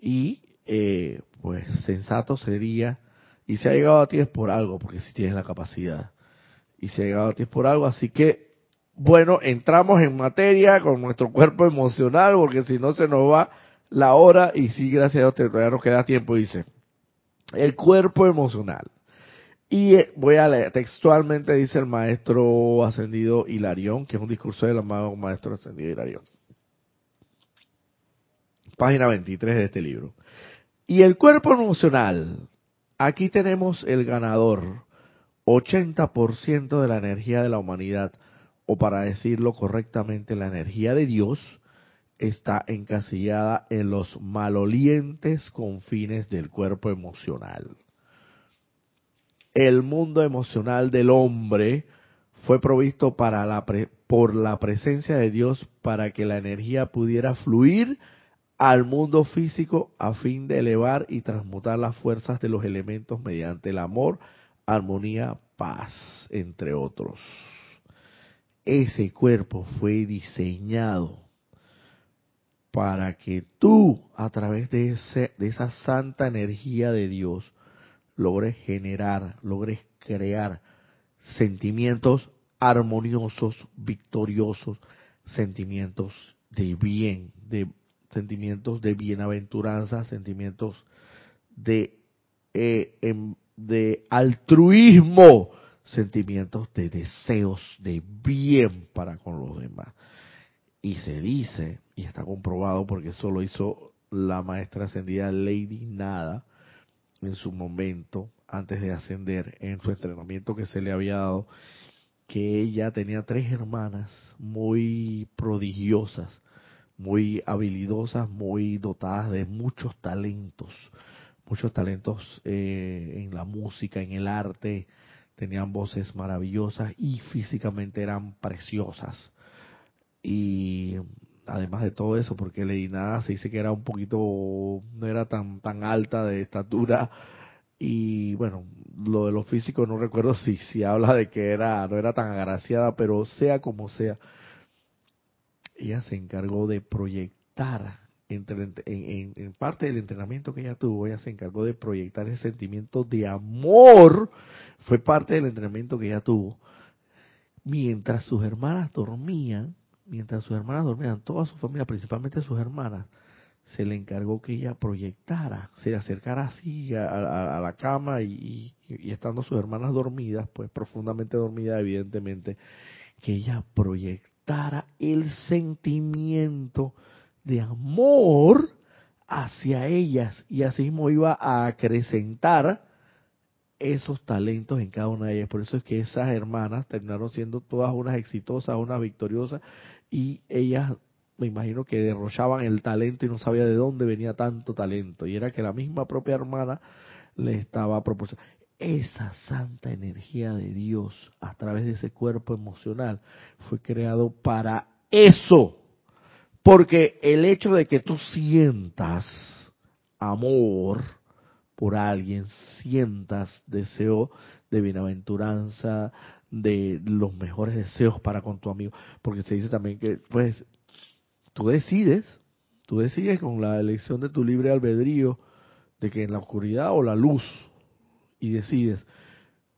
Y eh, pues sensato sería, y si ha llegado a ti es por algo, porque si tienes la capacidad. Y si ha llegado a ti es por algo. Así que, bueno, entramos en materia con nuestro cuerpo emocional, porque si no se nos va la hora y sí, gracias a Dios, todavía nos queda tiempo, dice. El cuerpo emocional. Y eh, voy a leer, textualmente dice el maestro ascendido Hilarión, que es un discurso del amado maestro ascendido Hilarión. Página 23 de este libro. Y el cuerpo emocional, aquí tenemos el ganador, 80% de la energía de la humanidad, o para decirlo correctamente, la energía de Dios, está encasillada en los malolientes confines del cuerpo emocional. El mundo emocional del hombre fue provisto por la presencia de Dios para que la energía pudiera fluir al mundo físico a fin de elevar y transmutar las fuerzas de los elementos mediante el amor, armonía, paz, entre otros. Ese cuerpo fue diseñado para que tú, a través de, ese, de esa santa energía de Dios, logres generar, logres crear sentimientos armoniosos, victoriosos, sentimientos de bien, de sentimientos de bienaventuranza, sentimientos de, eh, em, de altruismo, sentimientos de deseos de bien para con los demás. Y se dice, y está comprobado porque eso lo hizo la maestra ascendida Lady Nada en su momento, antes de ascender, en su entrenamiento que se le había dado, que ella tenía tres hermanas muy prodigiosas, muy habilidosas, muy dotadas de muchos talentos, muchos talentos eh, en la música, en el arte, tenían voces maravillosas y físicamente eran preciosas. Y además de todo eso, porque nada se dice que era un poquito, no era tan, tan alta de estatura, y bueno, lo de lo físico no recuerdo si, si habla de que era, no era tan agraciada, pero sea como sea, ella se encargó de proyectar en, parte del entrenamiento que ella tuvo, ella se encargó de proyectar ese sentimiento de amor, fue parte del entrenamiento que ella tuvo. Mientras sus hermanas dormían, mientras sus hermanas dormían, toda su familia, principalmente sus hermanas, se le encargó que ella proyectara, se le acercara así a, la cama y, y, estando sus hermanas dormidas, pues profundamente dormidas evidentemente, que ella proyectara el sentimiento de amor hacia ellas y así mismo iba a acrecentar esos talentos en cada una de ellas. Por eso es que esas hermanas terminaron siendo todas unas exitosas, unas victoriosas y ellas me imagino que derrochaban el talento y no sabía de dónde venía tanto talento. Y era que la misma propia hermana le estaba proporcionando. Esa santa energía de Dios a través de ese cuerpo emocional fue creado para eso. Porque el hecho de que tú sientas amor por alguien, sientas deseo de bienaventuranza, de los mejores deseos para con tu amigo, porque se dice también que pues tú decides, tú decides con la elección de tu libre albedrío de que en la oscuridad o la luz, y decides,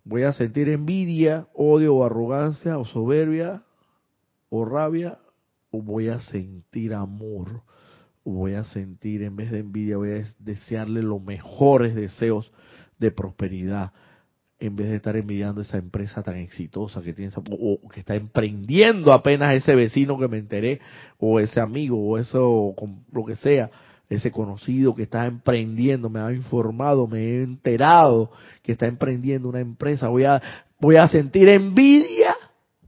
voy a sentir envidia, odio o arrogancia o soberbia o rabia, o voy a sentir amor, o voy a sentir en vez de envidia, voy a desearle los mejores deseos de prosperidad, en vez de estar envidiando esa empresa tan exitosa que tiene o que está emprendiendo apenas ese vecino que me enteré o ese amigo o eso lo que sea ese conocido que está emprendiendo me ha informado me he enterado que está emprendiendo una empresa. Voy a voy a sentir envidia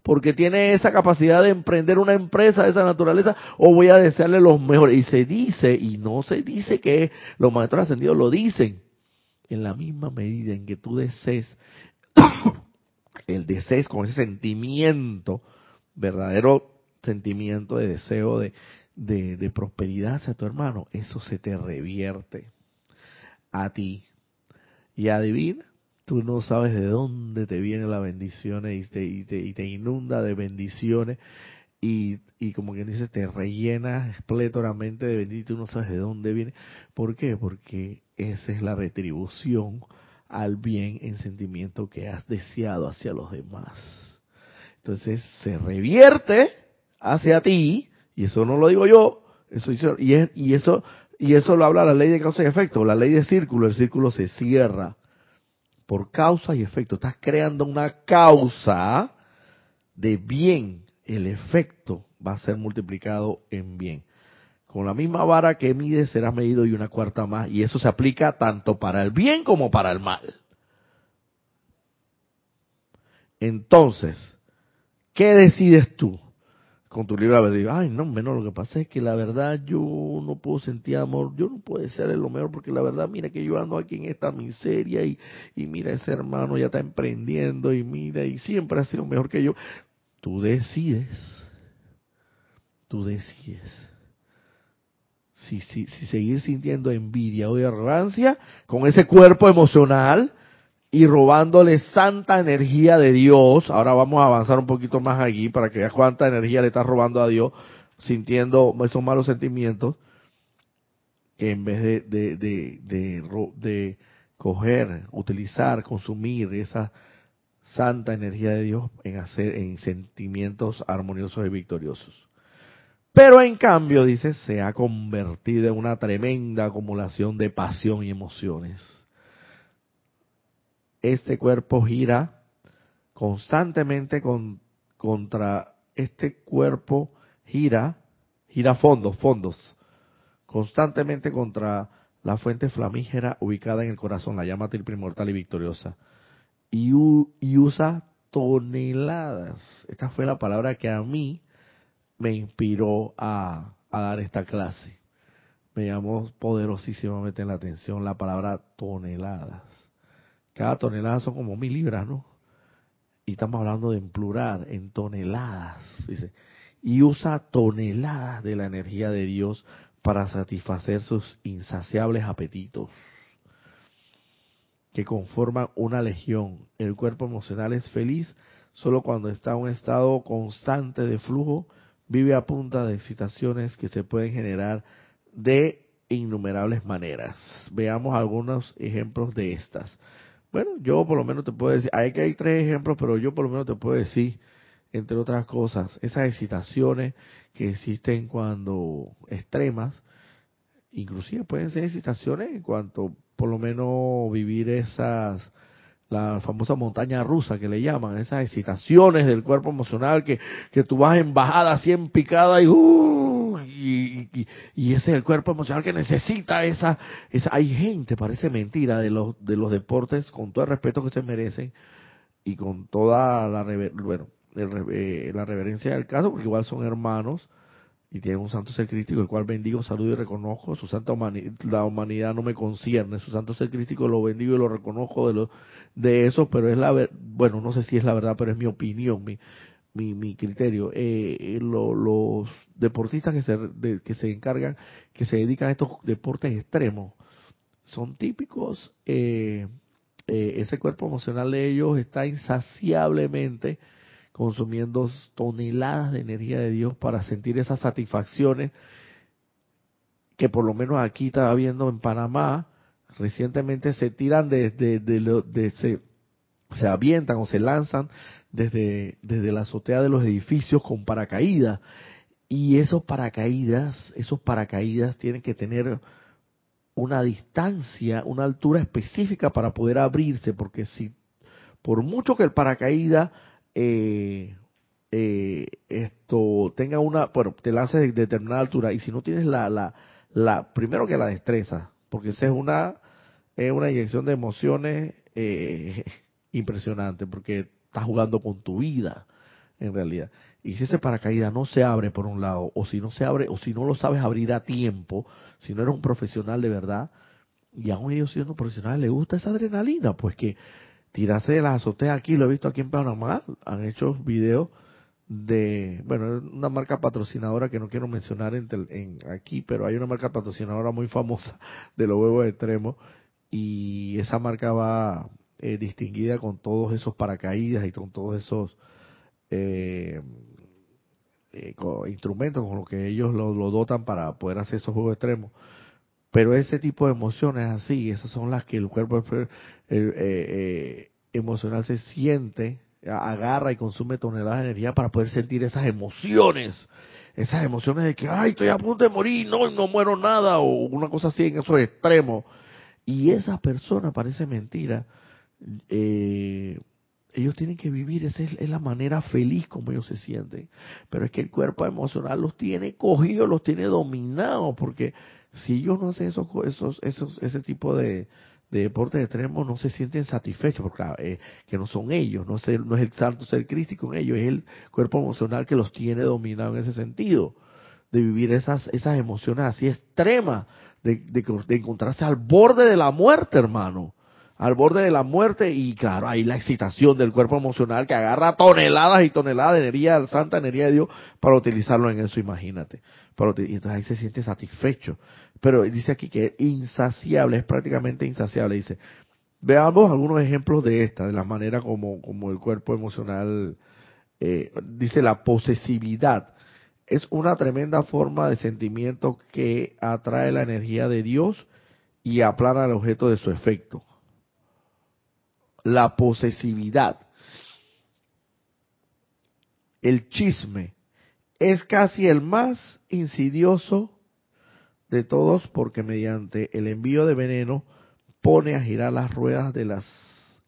porque tiene esa capacidad de emprender una empresa de esa naturaleza o voy a desearle los mejores. Y se dice y no se dice que los maestros ascendidos lo dicen en la misma medida en que tú desees, el desees con ese sentimiento, verdadero sentimiento de deseo de, de, prosperidad hacia tu hermano, eso se te revierte a ti. Y adivina, tú no sabes de dónde te vienen las bendiciones y te, y te, y te inunda de bendiciones y, y como quien dice, te rellena plétoramente de bendiciones y tú no sabes de dónde viene. ¿Por qué? Porque esa es la retribución al bien en sentimiento que has deseado hacia los demás. Entonces se revierte hacia ti, y eso no lo digo yo, eso y, y eso y eso lo habla la ley de causa y efecto, la ley de círculo, el círculo se cierra por causa y efecto. Estás creando una causa de bien, el efecto va a ser multiplicado en bien. Con la misma vara que mide será medido y una cuarta más. Y eso se aplica tanto para el bien como para el mal. Entonces, ¿qué decides tú con tu albedrío? Ay, no, menos lo que pasa es que la verdad yo no puedo sentir amor, yo no puedo ser lo mejor porque la verdad, mira que yo ando aquí en esta miseria y, y mira ese hermano ya está emprendiendo y mira y siempre ha sido mejor que yo. Tú decides, tú decides si, si, si seguir sintiendo envidia o arrogancia con ese cuerpo emocional y robándole santa energía de Dios. Ahora vamos a avanzar un poquito más aquí para que veas cuánta energía le estás robando a Dios sintiendo esos malos sentimientos que en vez de, de, de, de, de coger, utilizar, consumir esa santa energía de Dios en hacer en sentimientos armoniosos y victoriosos. Pero en cambio, dice, se ha convertido en una tremenda acumulación de pasión y emociones. Este cuerpo gira constantemente con, contra este cuerpo gira, gira fondos, fondos, constantemente contra la fuente flamígera ubicada en el corazón, la llama primordial y victoriosa. Y, y usa toneladas. Esta fue la palabra que a mí me inspiró a, dar esta clase. Me llamó poderosísimamente la atención la palabra toneladas. Cada tonelada son como mil libras, ¿no? Y estamos hablando de en plural, en toneladas, dice. Y usa toneladas de la energía de Dios para satisfacer sus insaciables apetitos que conforman una legión. El cuerpo emocional es feliz solo cuando está en un estado constante de flujo vive a punta de excitaciones que se pueden generar de innumerables maneras. Veamos algunos ejemplos de estas. Bueno, yo por lo menos te puedo decir, hay que hay tres ejemplos, pero yo por lo menos te puedo decir, entre otras cosas, esas excitaciones que existen cuando extremas, inclusive pueden ser excitaciones en cuanto por lo menos vivir esas la famosa montaña rusa que le llaman, esas excitaciones del cuerpo emocional que, que tú vas en bajada así en picada y, uh, y, y, ese es el cuerpo emocional que necesita esa, esa hay gente, parece mentira, de los, de los deportes, con todo el respeto que se merecen y con toda la, bueno, eh, la reverencia del caso, porque igual son hermanos, y tiene un santo ser crítico, el cual bendigo, saludo y reconozco. Su santa humanidad, la humanidad no me concierne. Su santo ser crítico lo bendigo y lo reconozco de, lo, de eso, pero es la bueno, no sé si es la verdad, pero es mi opinión, mi, mi, mi criterio. Eh, eh los deportistas que se, que se encargan, que se dedican a estos deportes extremos, son típicos. Eh, eh, ese cuerpo emocional de ellos está insaciablemente consumiendo toneladas de energía de Dios para sentir esas satisfacciones que por lo menos aquí estaba viendo en Panamá, recientemente se tiran de, se, se avientan o se lanzan desde, desde la azotea de los edificios con paracaídas. Y esos paracaídas, esos paracaídas tienen que tener una distancia, una altura específica para poder abrirse, porque si por mucho que el paracaídas eh, eh, esto tenga una, bueno, te lances de determinada altura y si no tienes la, la, la primero que la destreza, porque esa es una, es una inyección de emociones eh, impresionante, porque estás jugando con tu vida en realidad. Y si ese paracaídas no se abre por un lado, o si no se abre, o si no lo sabes abrir a tiempo, si no eres un profesional de verdad, y aún ellos siendo profesionales les gusta esa adrenalina, pues que tirarse de las azoteas aquí, lo he visto aquí en Panamá, han hecho videos de, bueno, una marca patrocinadora que no quiero mencionar en, en, aquí, pero hay una marca patrocinadora muy famosa de los huevos extremos y esa marca va eh, distinguida con todos esos paracaídas y con todos esos eh, eh, instrumentos con los que ellos lo, dotan para poder hacer esos juegos extremos. Pero ese tipo de emociones así, esas son las que el cuerpo eh, emocional se siente, agarra y consume toneladas de energía para poder sentir esas emociones. Esas emociones de que, ay, estoy a punto de morir, no, no muero nada, o una cosa así en esos extremos. Y esa persona parece mentira. Eh, ellos tienen que vivir, esa es, la manera feliz como ellos se sienten. Pero es que el cuerpo emocional los tiene cogidos, los tiene dominados, porque si ellos no hacen esos, esos, esos, ese tipo de, de deportes extremos, no se sienten satisfechos, porque eh, que no son ellos, no es, el, no es el santo ser crístico en ellos, es el cuerpo emocional que los tiene dominados en ese sentido, de vivir esas, esas emociones así extremas, de, de encontrarse al borde de la muerte, hermano al borde de la muerte y claro, ahí la excitación del cuerpo emocional que agarra toneladas y toneladas de energía, santa energía de Dios para utilizarlo en eso, imagínate. y entonces ahí se siente satisfecho. Pero dice aquí que es insaciable, es prácticamente insaciable. Dice, veamos algunos ejemplos de esta, de la manera como, como el cuerpo emocional, eh, dice la posesividad. Es una tremenda forma de sentimiento que atrae la energía de Dios y aplana el objeto de su efecto la posesividad, el chisme, es casi el más insidioso de todos porque mediante el envío de veneno pone a girar las ruedas de las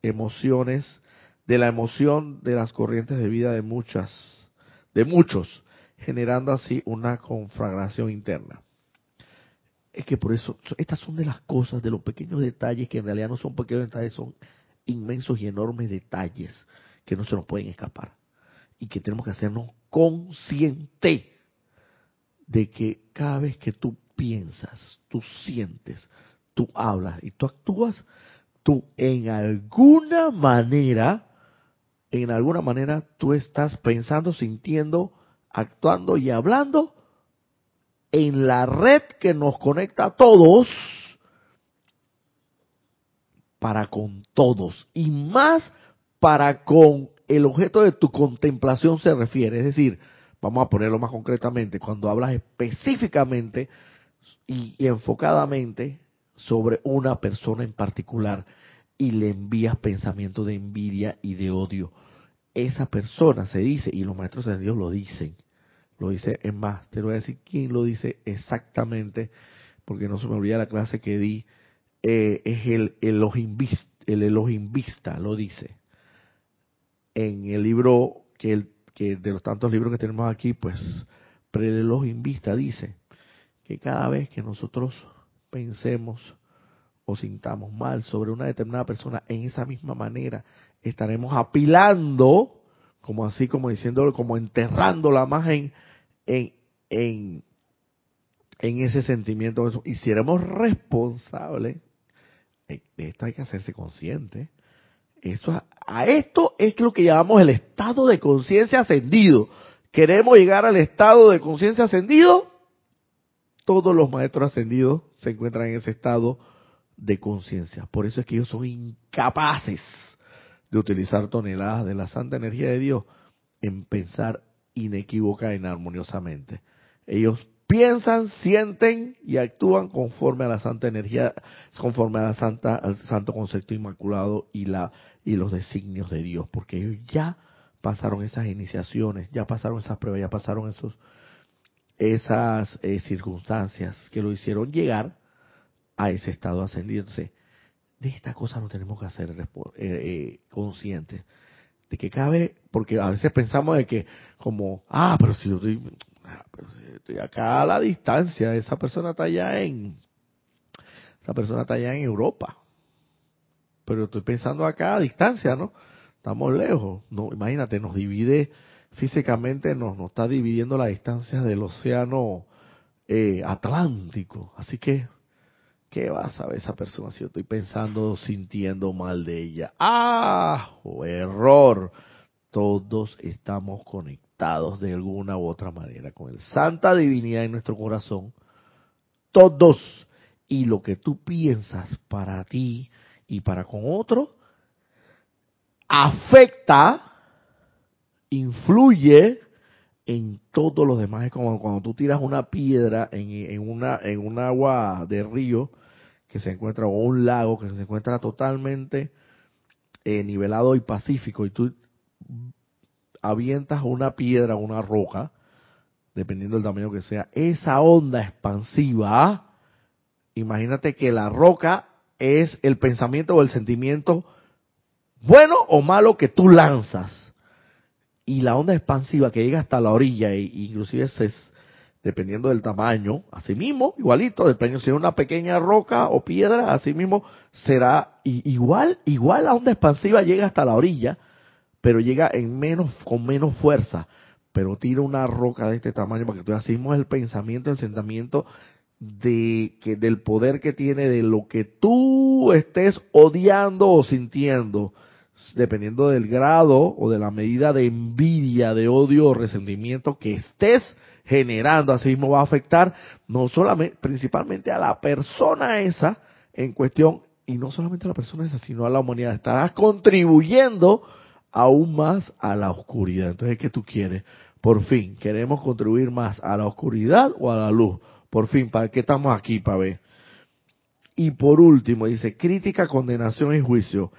emociones, de la emoción de las corrientes de vida de muchas, de muchos, generando así una conflagración interna. Es que por eso, estas son de las cosas, de los pequeños detalles que en realidad no son pequeños detalles, son inmensos y enormes detalles que no se nos pueden escapar y que tenemos que hacernos consciente de que cada vez que tú piensas, tú sientes, tú hablas y tú actúas, tú en alguna manera, en alguna manera tú estás pensando, sintiendo, actuando y hablando en la red que nos conecta a todos para con todos y más para con el objeto de tu contemplación se refiere. Es decir, vamos a ponerlo más concretamente, cuando hablas específicamente y, enfocadamente sobre una persona en particular y le envías pensamientos de envidia y de odio. Esa persona se dice, y los maestros de Dios lo dicen, lo dice, es más, te voy a decir quién lo dice exactamente, porque no se me olvida la clase que di, eh, es el Elohim, el Elohim Vista, lo dice. En el libro, que, el, que de los tantos libros que tenemos aquí, pues, pero el Elohim Vista dice que cada vez que nosotros pensemos o sintamos mal sobre una determinada persona, en esa misma manera estaremos apilando, como así, como diciéndolo, como enterrándola más en, en, en, en ese sentimiento. Y si responsables, de esto hay que hacerse consciente. Esto, a esto es lo que llamamos el estado de conciencia ascendido. ¿Queremos llegar al estado de conciencia ascendido? Todos los maestros ascendidos se encuentran en ese estado de conciencia. Por eso es que ellos son incapaces de utilizar toneladas de la santa energía de Dios en pensar inequívoca y armoniosamente. Ellos piensan, sienten y actúan conforme a la santa energía, conforme a la santa, al santo concepto inmaculado y la y los designios de Dios, porque ellos ya pasaron esas iniciaciones, ya pasaron esas pruebas, ya pasaron esos esas eh, circunstancias que lo hicieron llegar a ese estado ascendido. Entonces, de esta cosa no tenemos que hacer eh, eh, conscientes. De que cabe, porque a veces pensamos de que como, ah, pero si yo estoy, ah, pero si estoy acá a la distancia, esa persona está allá en, esa persona está allá en Europa. Pero estoy pensando acá a distancia, ¿no? Estamos lejos. No, imagínate, nos divide físicamente, nos, está dividiendo la distancia del océano eh, Atlántico. Así que ¿Qué va a saber esa persona si yo estoy pensando, sintiendo mal de ella? ¡Ah! error. Todos estamos conectados de alguna u otra manera con el Santa Divinidad en nuestro corazón. Todos. Y lo que tú piensas para ti y para con otro, afecta, influye en todos los demás. Es como cuando tú tiras una piedra en, en, una, en un agua de río que se encuentra, o un lago que se encuentra totalmente eh, nivelado y pacífico, y tú avientas una piedra, una roca, dependiendo del tamaño que sea, esa onda expansiva, imagínate que la roca es el pensamiento o el sentimiento bueno o malo que tú lanzas. Y la onda expansiva que llega hasta la orilla, e inclusive se, dependiendo del tamaño, así mismo, igualito, dependiendo si es una pequeña roca o piedra, así mismo será igual, igual la onda expansiva llega hasta la orilla, pero llega en menos, con menos fuerza, pero tira una roca de este tamaño para que tú mismo el pensamiento, el sentimiento de que del poder que tiene de lo que tú estés odiando o sintiendo, dependiendo del grado o de la medida de envidia, de odio o resentimiento que estés generando, así mismo va a afectar no solamente, principalmente a la persona esa en cuestión, y no solamente a la persona esa, sino a la humanidad. Estarás contribuyendo aún más a la oscuridad. Entonces, ¿qué tú quieres? Por fin, ¿queremos contribuir más a la oscuridad o a la luz? Por fin, ¿para qué estamos aquí? Para ver. Y por último, dice, crítica, condenación y juicio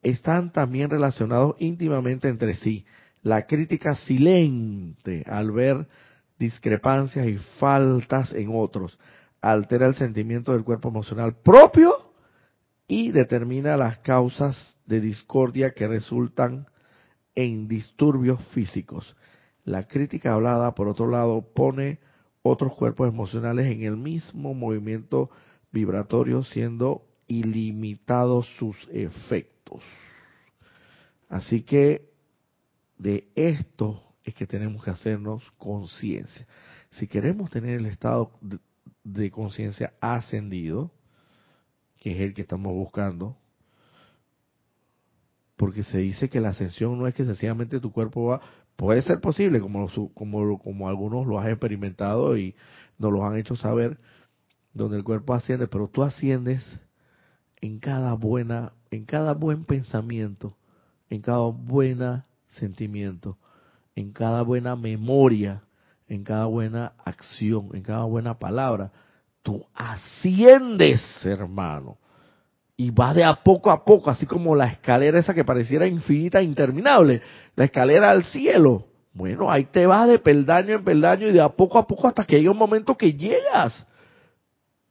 están también relacionados íntimamente entre sí. La crítica silente al ver discrepancias y faltas en otros, altera el sentimiento del cuerpo emocional propio y determina las causas de discordia que resultan en disturbios físicos. La crítica hablada, por otro lado, pone otros cuerpos emocionales en el mismo movimiento vibratorio, siendo ilimitados sus efectos. Así que de esto es que tenemos que hacernos conciencia. Si queremos tener el estado de, conciencia ascendido, que es el que estamos buscando, porque se dice que la ascensión no es que sencillamente tu cuerpo va, puede ser posible, como, como, como algunos lo han experimentado y nos lo han hecho saber, donde el cuerpo asciende, pero tú asciendes en cada buena, en cada buen pensamiento, en cada buen sentimiento, en cada buena memoria en cada buena acción, en cada buena palabra, tú asciendes, hermano. Y vas de a poco a poco, así como la escalera esa que pareciera infinita, interminable, la escalera al cielo. Bueno, ahí te vas de peldaño en peldaño y de a poco a poco hasta que llegue un momento que llegas.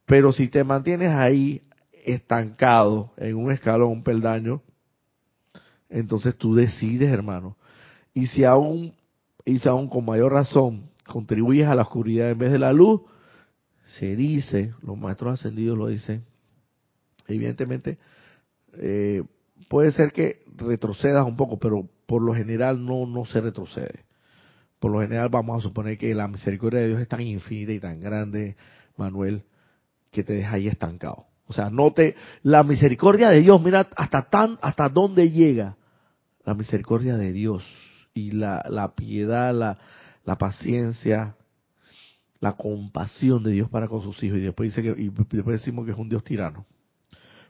Pero si te mantienes ahí estancado en un escalón, un peldaño, entonces tú decides, hermano. Y si aún, y si aún con mayor razón contribuyes a la oscuridad en vez de la luz, se dice, los maestros ascendidos lo dicen, evidentemente, eh, puede ser que retrocedas un poco, pero por lo general no, no se retrocede. Por lo general vamos a suponer que la misericordia de Dios es tan infinita y tan grande, Manuel, que te deja ahí estancado. O sea, no te, la misericordia de Dios, mira hasta tan, hasta dónde llega la misericordia de Dios y la, la piedad, la, la paciencia, la compasión de Dios para con sus hijos. Y después dice que, y después decimos que es un Dios tirano.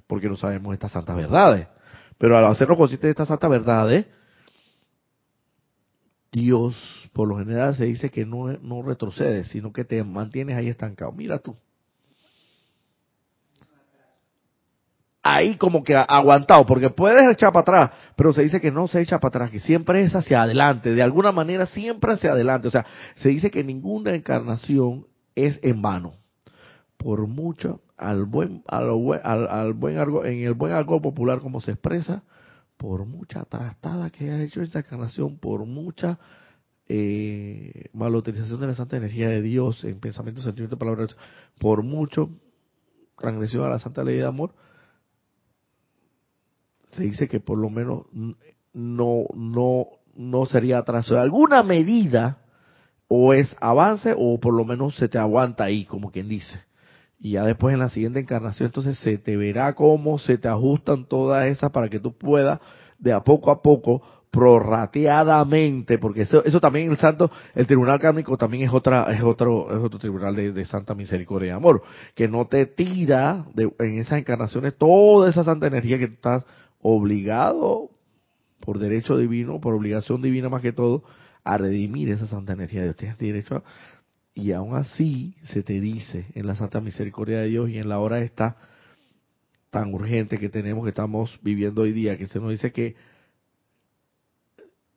Porque no sabemos estas santas verdades. Pero al hacernos conscientes de estas santas verdades, Dios, por lo general, se dice que no, no retrocede, sino que te mantienes ahí estancado. Mira tú. ahí como que aguantado, porque puedes echar para atrás, pero se dice que no se echa para atrás, que siempre es hacia adelante, de alguna manera siempre hacia adelante. O sea, se dice que ninguna encarnación es en vano. Por mucho, al buen, al, buen en el buen algo popular como se expresa, por mucha trastada que haya hecho esta encarnación, por mucha eh, malutilización de la santa energía de Dios en pensamiento, sentimiento, palabras, por mucho transgresión a la santa ley de amor, se dice que por lo menos no, no, no sería atraso. De alguna medida, o es avance, o por lo menos se te aguanta ahí, como quien dice. Y ya después en la siguiente encarnación, entonces se te verá cómo se te ajustan todas esas para que tú puedas de a poco a poco prorrateadamente, porque eso, eso también el santo, el tribunal kármico también es otra, es otro, es otro tribunal de, santa misericordia y amor, que no te tira de, en esas encarnaciones toda esa santa energía que estás obligado por derecho divino, por obligación divina más que todo, a redimir esa santa energía de Dios. Tienes derecho y aún así se te dice en la santa misericordia de Dios y en la hora esta tan urgente que tenemos, que estamos viviendo hoy día, que se nos dice que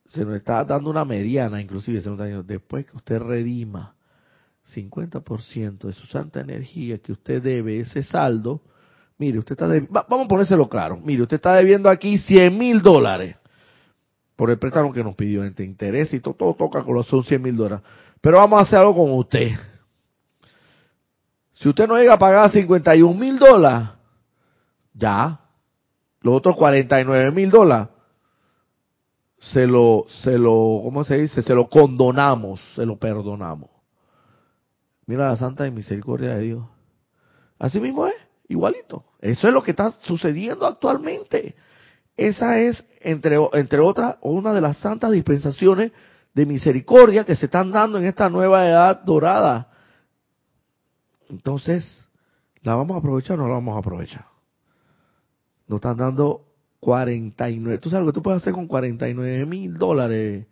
se nos está dando una mediana, inclusive se nos está después que usted redima 50% de su santa energía que usted debe, ese saldo, Mire, usted está vamos a ponérselo claro. Mire, usted está debiendo aquí 100 mil dólares por el préstamo que nos pidió entre interés y todo, todo toca con los son 100 mil dólares. Pero vamos a hacer algo con usted. Si usted no llega a pagar 51 mil dólares, ya, los otros 49 mil dólares, se lo, se lo, ¿cómo se dice? Se lo condonamos, se lo perdonamos. Mira la santa misericordia de Dios. Así mismo es. Igualito. Eso es lo que está sucediendo actualmente. Esa es, entre, entre otras, una de las santas dispensaciones de misericordia que se están dando en esta nueva edad dorada. Entonces, ¿la vamos a aprovechar o no la vamos a aprovechar? Nos están dando 49. ¿Tú sabes lo que tú puedes hacer con 49 mil dólares,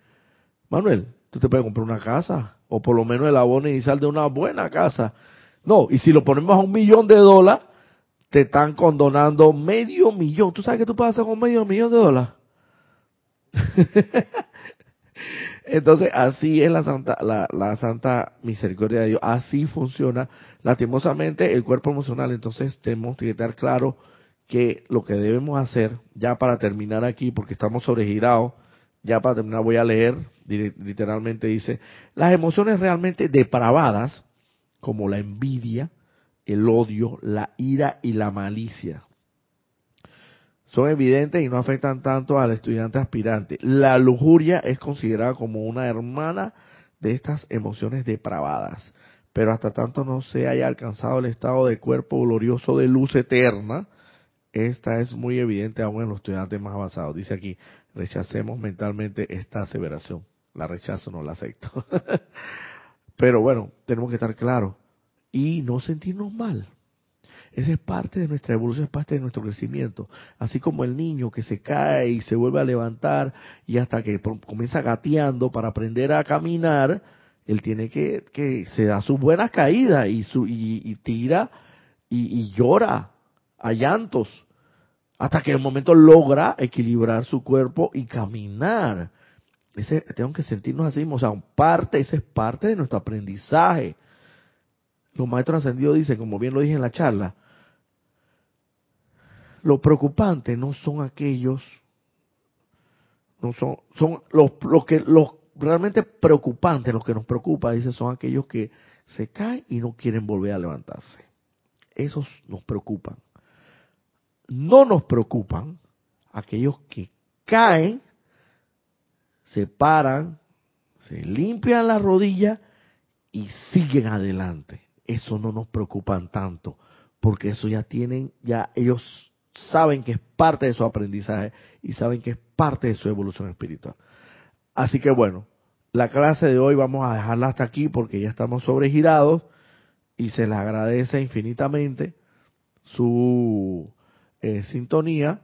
Manuel? Tú te puedes comprar una casa, o por lo menos el abono inicial de una buena casa. No, y si lo ponemos a un millón de dólares, te están condonando medio millón. ¿Tú sabes qué tú puedes hacer con medio millón de dólares? Entonces, así es la santa, la, la, santa misericordia de Dios. Así funciona. Lastimosamente, el cuerpo emocional. Entonces, tenemos que estar claro que lo que debemos hacer, ya para terminar aquí, porque estamos sobregirados, ya para terminar voy a leer, literalmente dice, las emociones realmente depravadas, como la envidia, el odio, la ira y la malicia. Son evidentes y no afectan tanto al estudiante aspirante. La lujuria es considerada como una hermana de estas emociones depravadas. Pero hasta tanto no se haya alcanzado el estado de cuerpo glorioso de luz eterna, esta es muy evidente aún en los estudiantes más avanzados. Dice aquí, rechacemos mentalmente esta aseveración. La rechazo, no la acepto. Pero bueno, tenemos que estar claros y no sentirnos mal. Esa es parte de nuestra evolución, es parte de nuestro crecimiento. Así como el niño que se cae y se vuelve a levantar y hasta que comienza gateando para aprender a caminar, él tiene que, que se da sus buenas caídas y, su, y, tira y, y, llora a llantos hasta que en el momento logra equilibrar su cuerpo y caminar. Ese, tengo que sentirnos así, o sea, parte, ese es parte de nuestro aprendizaje. Los maestros ascendidos dicen, como bien lo dije en la charla, lo preocupante no son aquellos, no son, son los, que, los realmente preocupantes, los que nos preocupa, dice, son aquellos que se caen y no quieren volver a levantarse. Esos nos preocupan. No nos preocupan aquellos que caen, se paran, se limpian las rodillas y siguen adelante. Eso no nos preocupan tanto, porque eso ya tienen, ya ellos saben que es parte de su aprendizaje y saben que es parte de su evolución espiritual. Así que bueno, la clase de hoy vamos a dejarla hasta aquí porque ya estamos sobregirados y se les agradece infinitamente su eh, sintonía.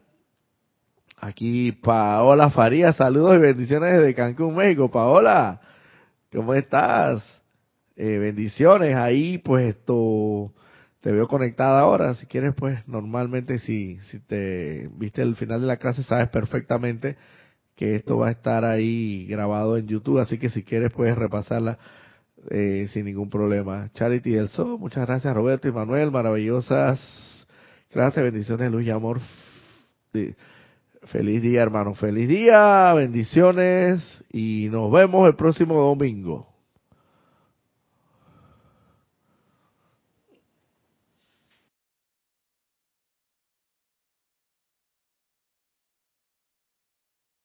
Aquí Paola Farías, saludos y bendiciones desde Cancún, México. Paola, ¿cómo estás? Eh, bendiciones ahí, pues esto te veo conectada ahora. Si quieres, pues normalmente si, si te viste el final de la clase, sabes perfectamente que esto va a estar ahí grabado en YouTube. Así que si quieres, puedes repasarla eh, sin ningún problema. Charity del Sol, muchas gracias Roberto y Manuel, maravillosas. Gracias, bendiciones, luz y amor. Feliz día, hermano. Feliz día, bendiciones y nos vemos el próximo domingo.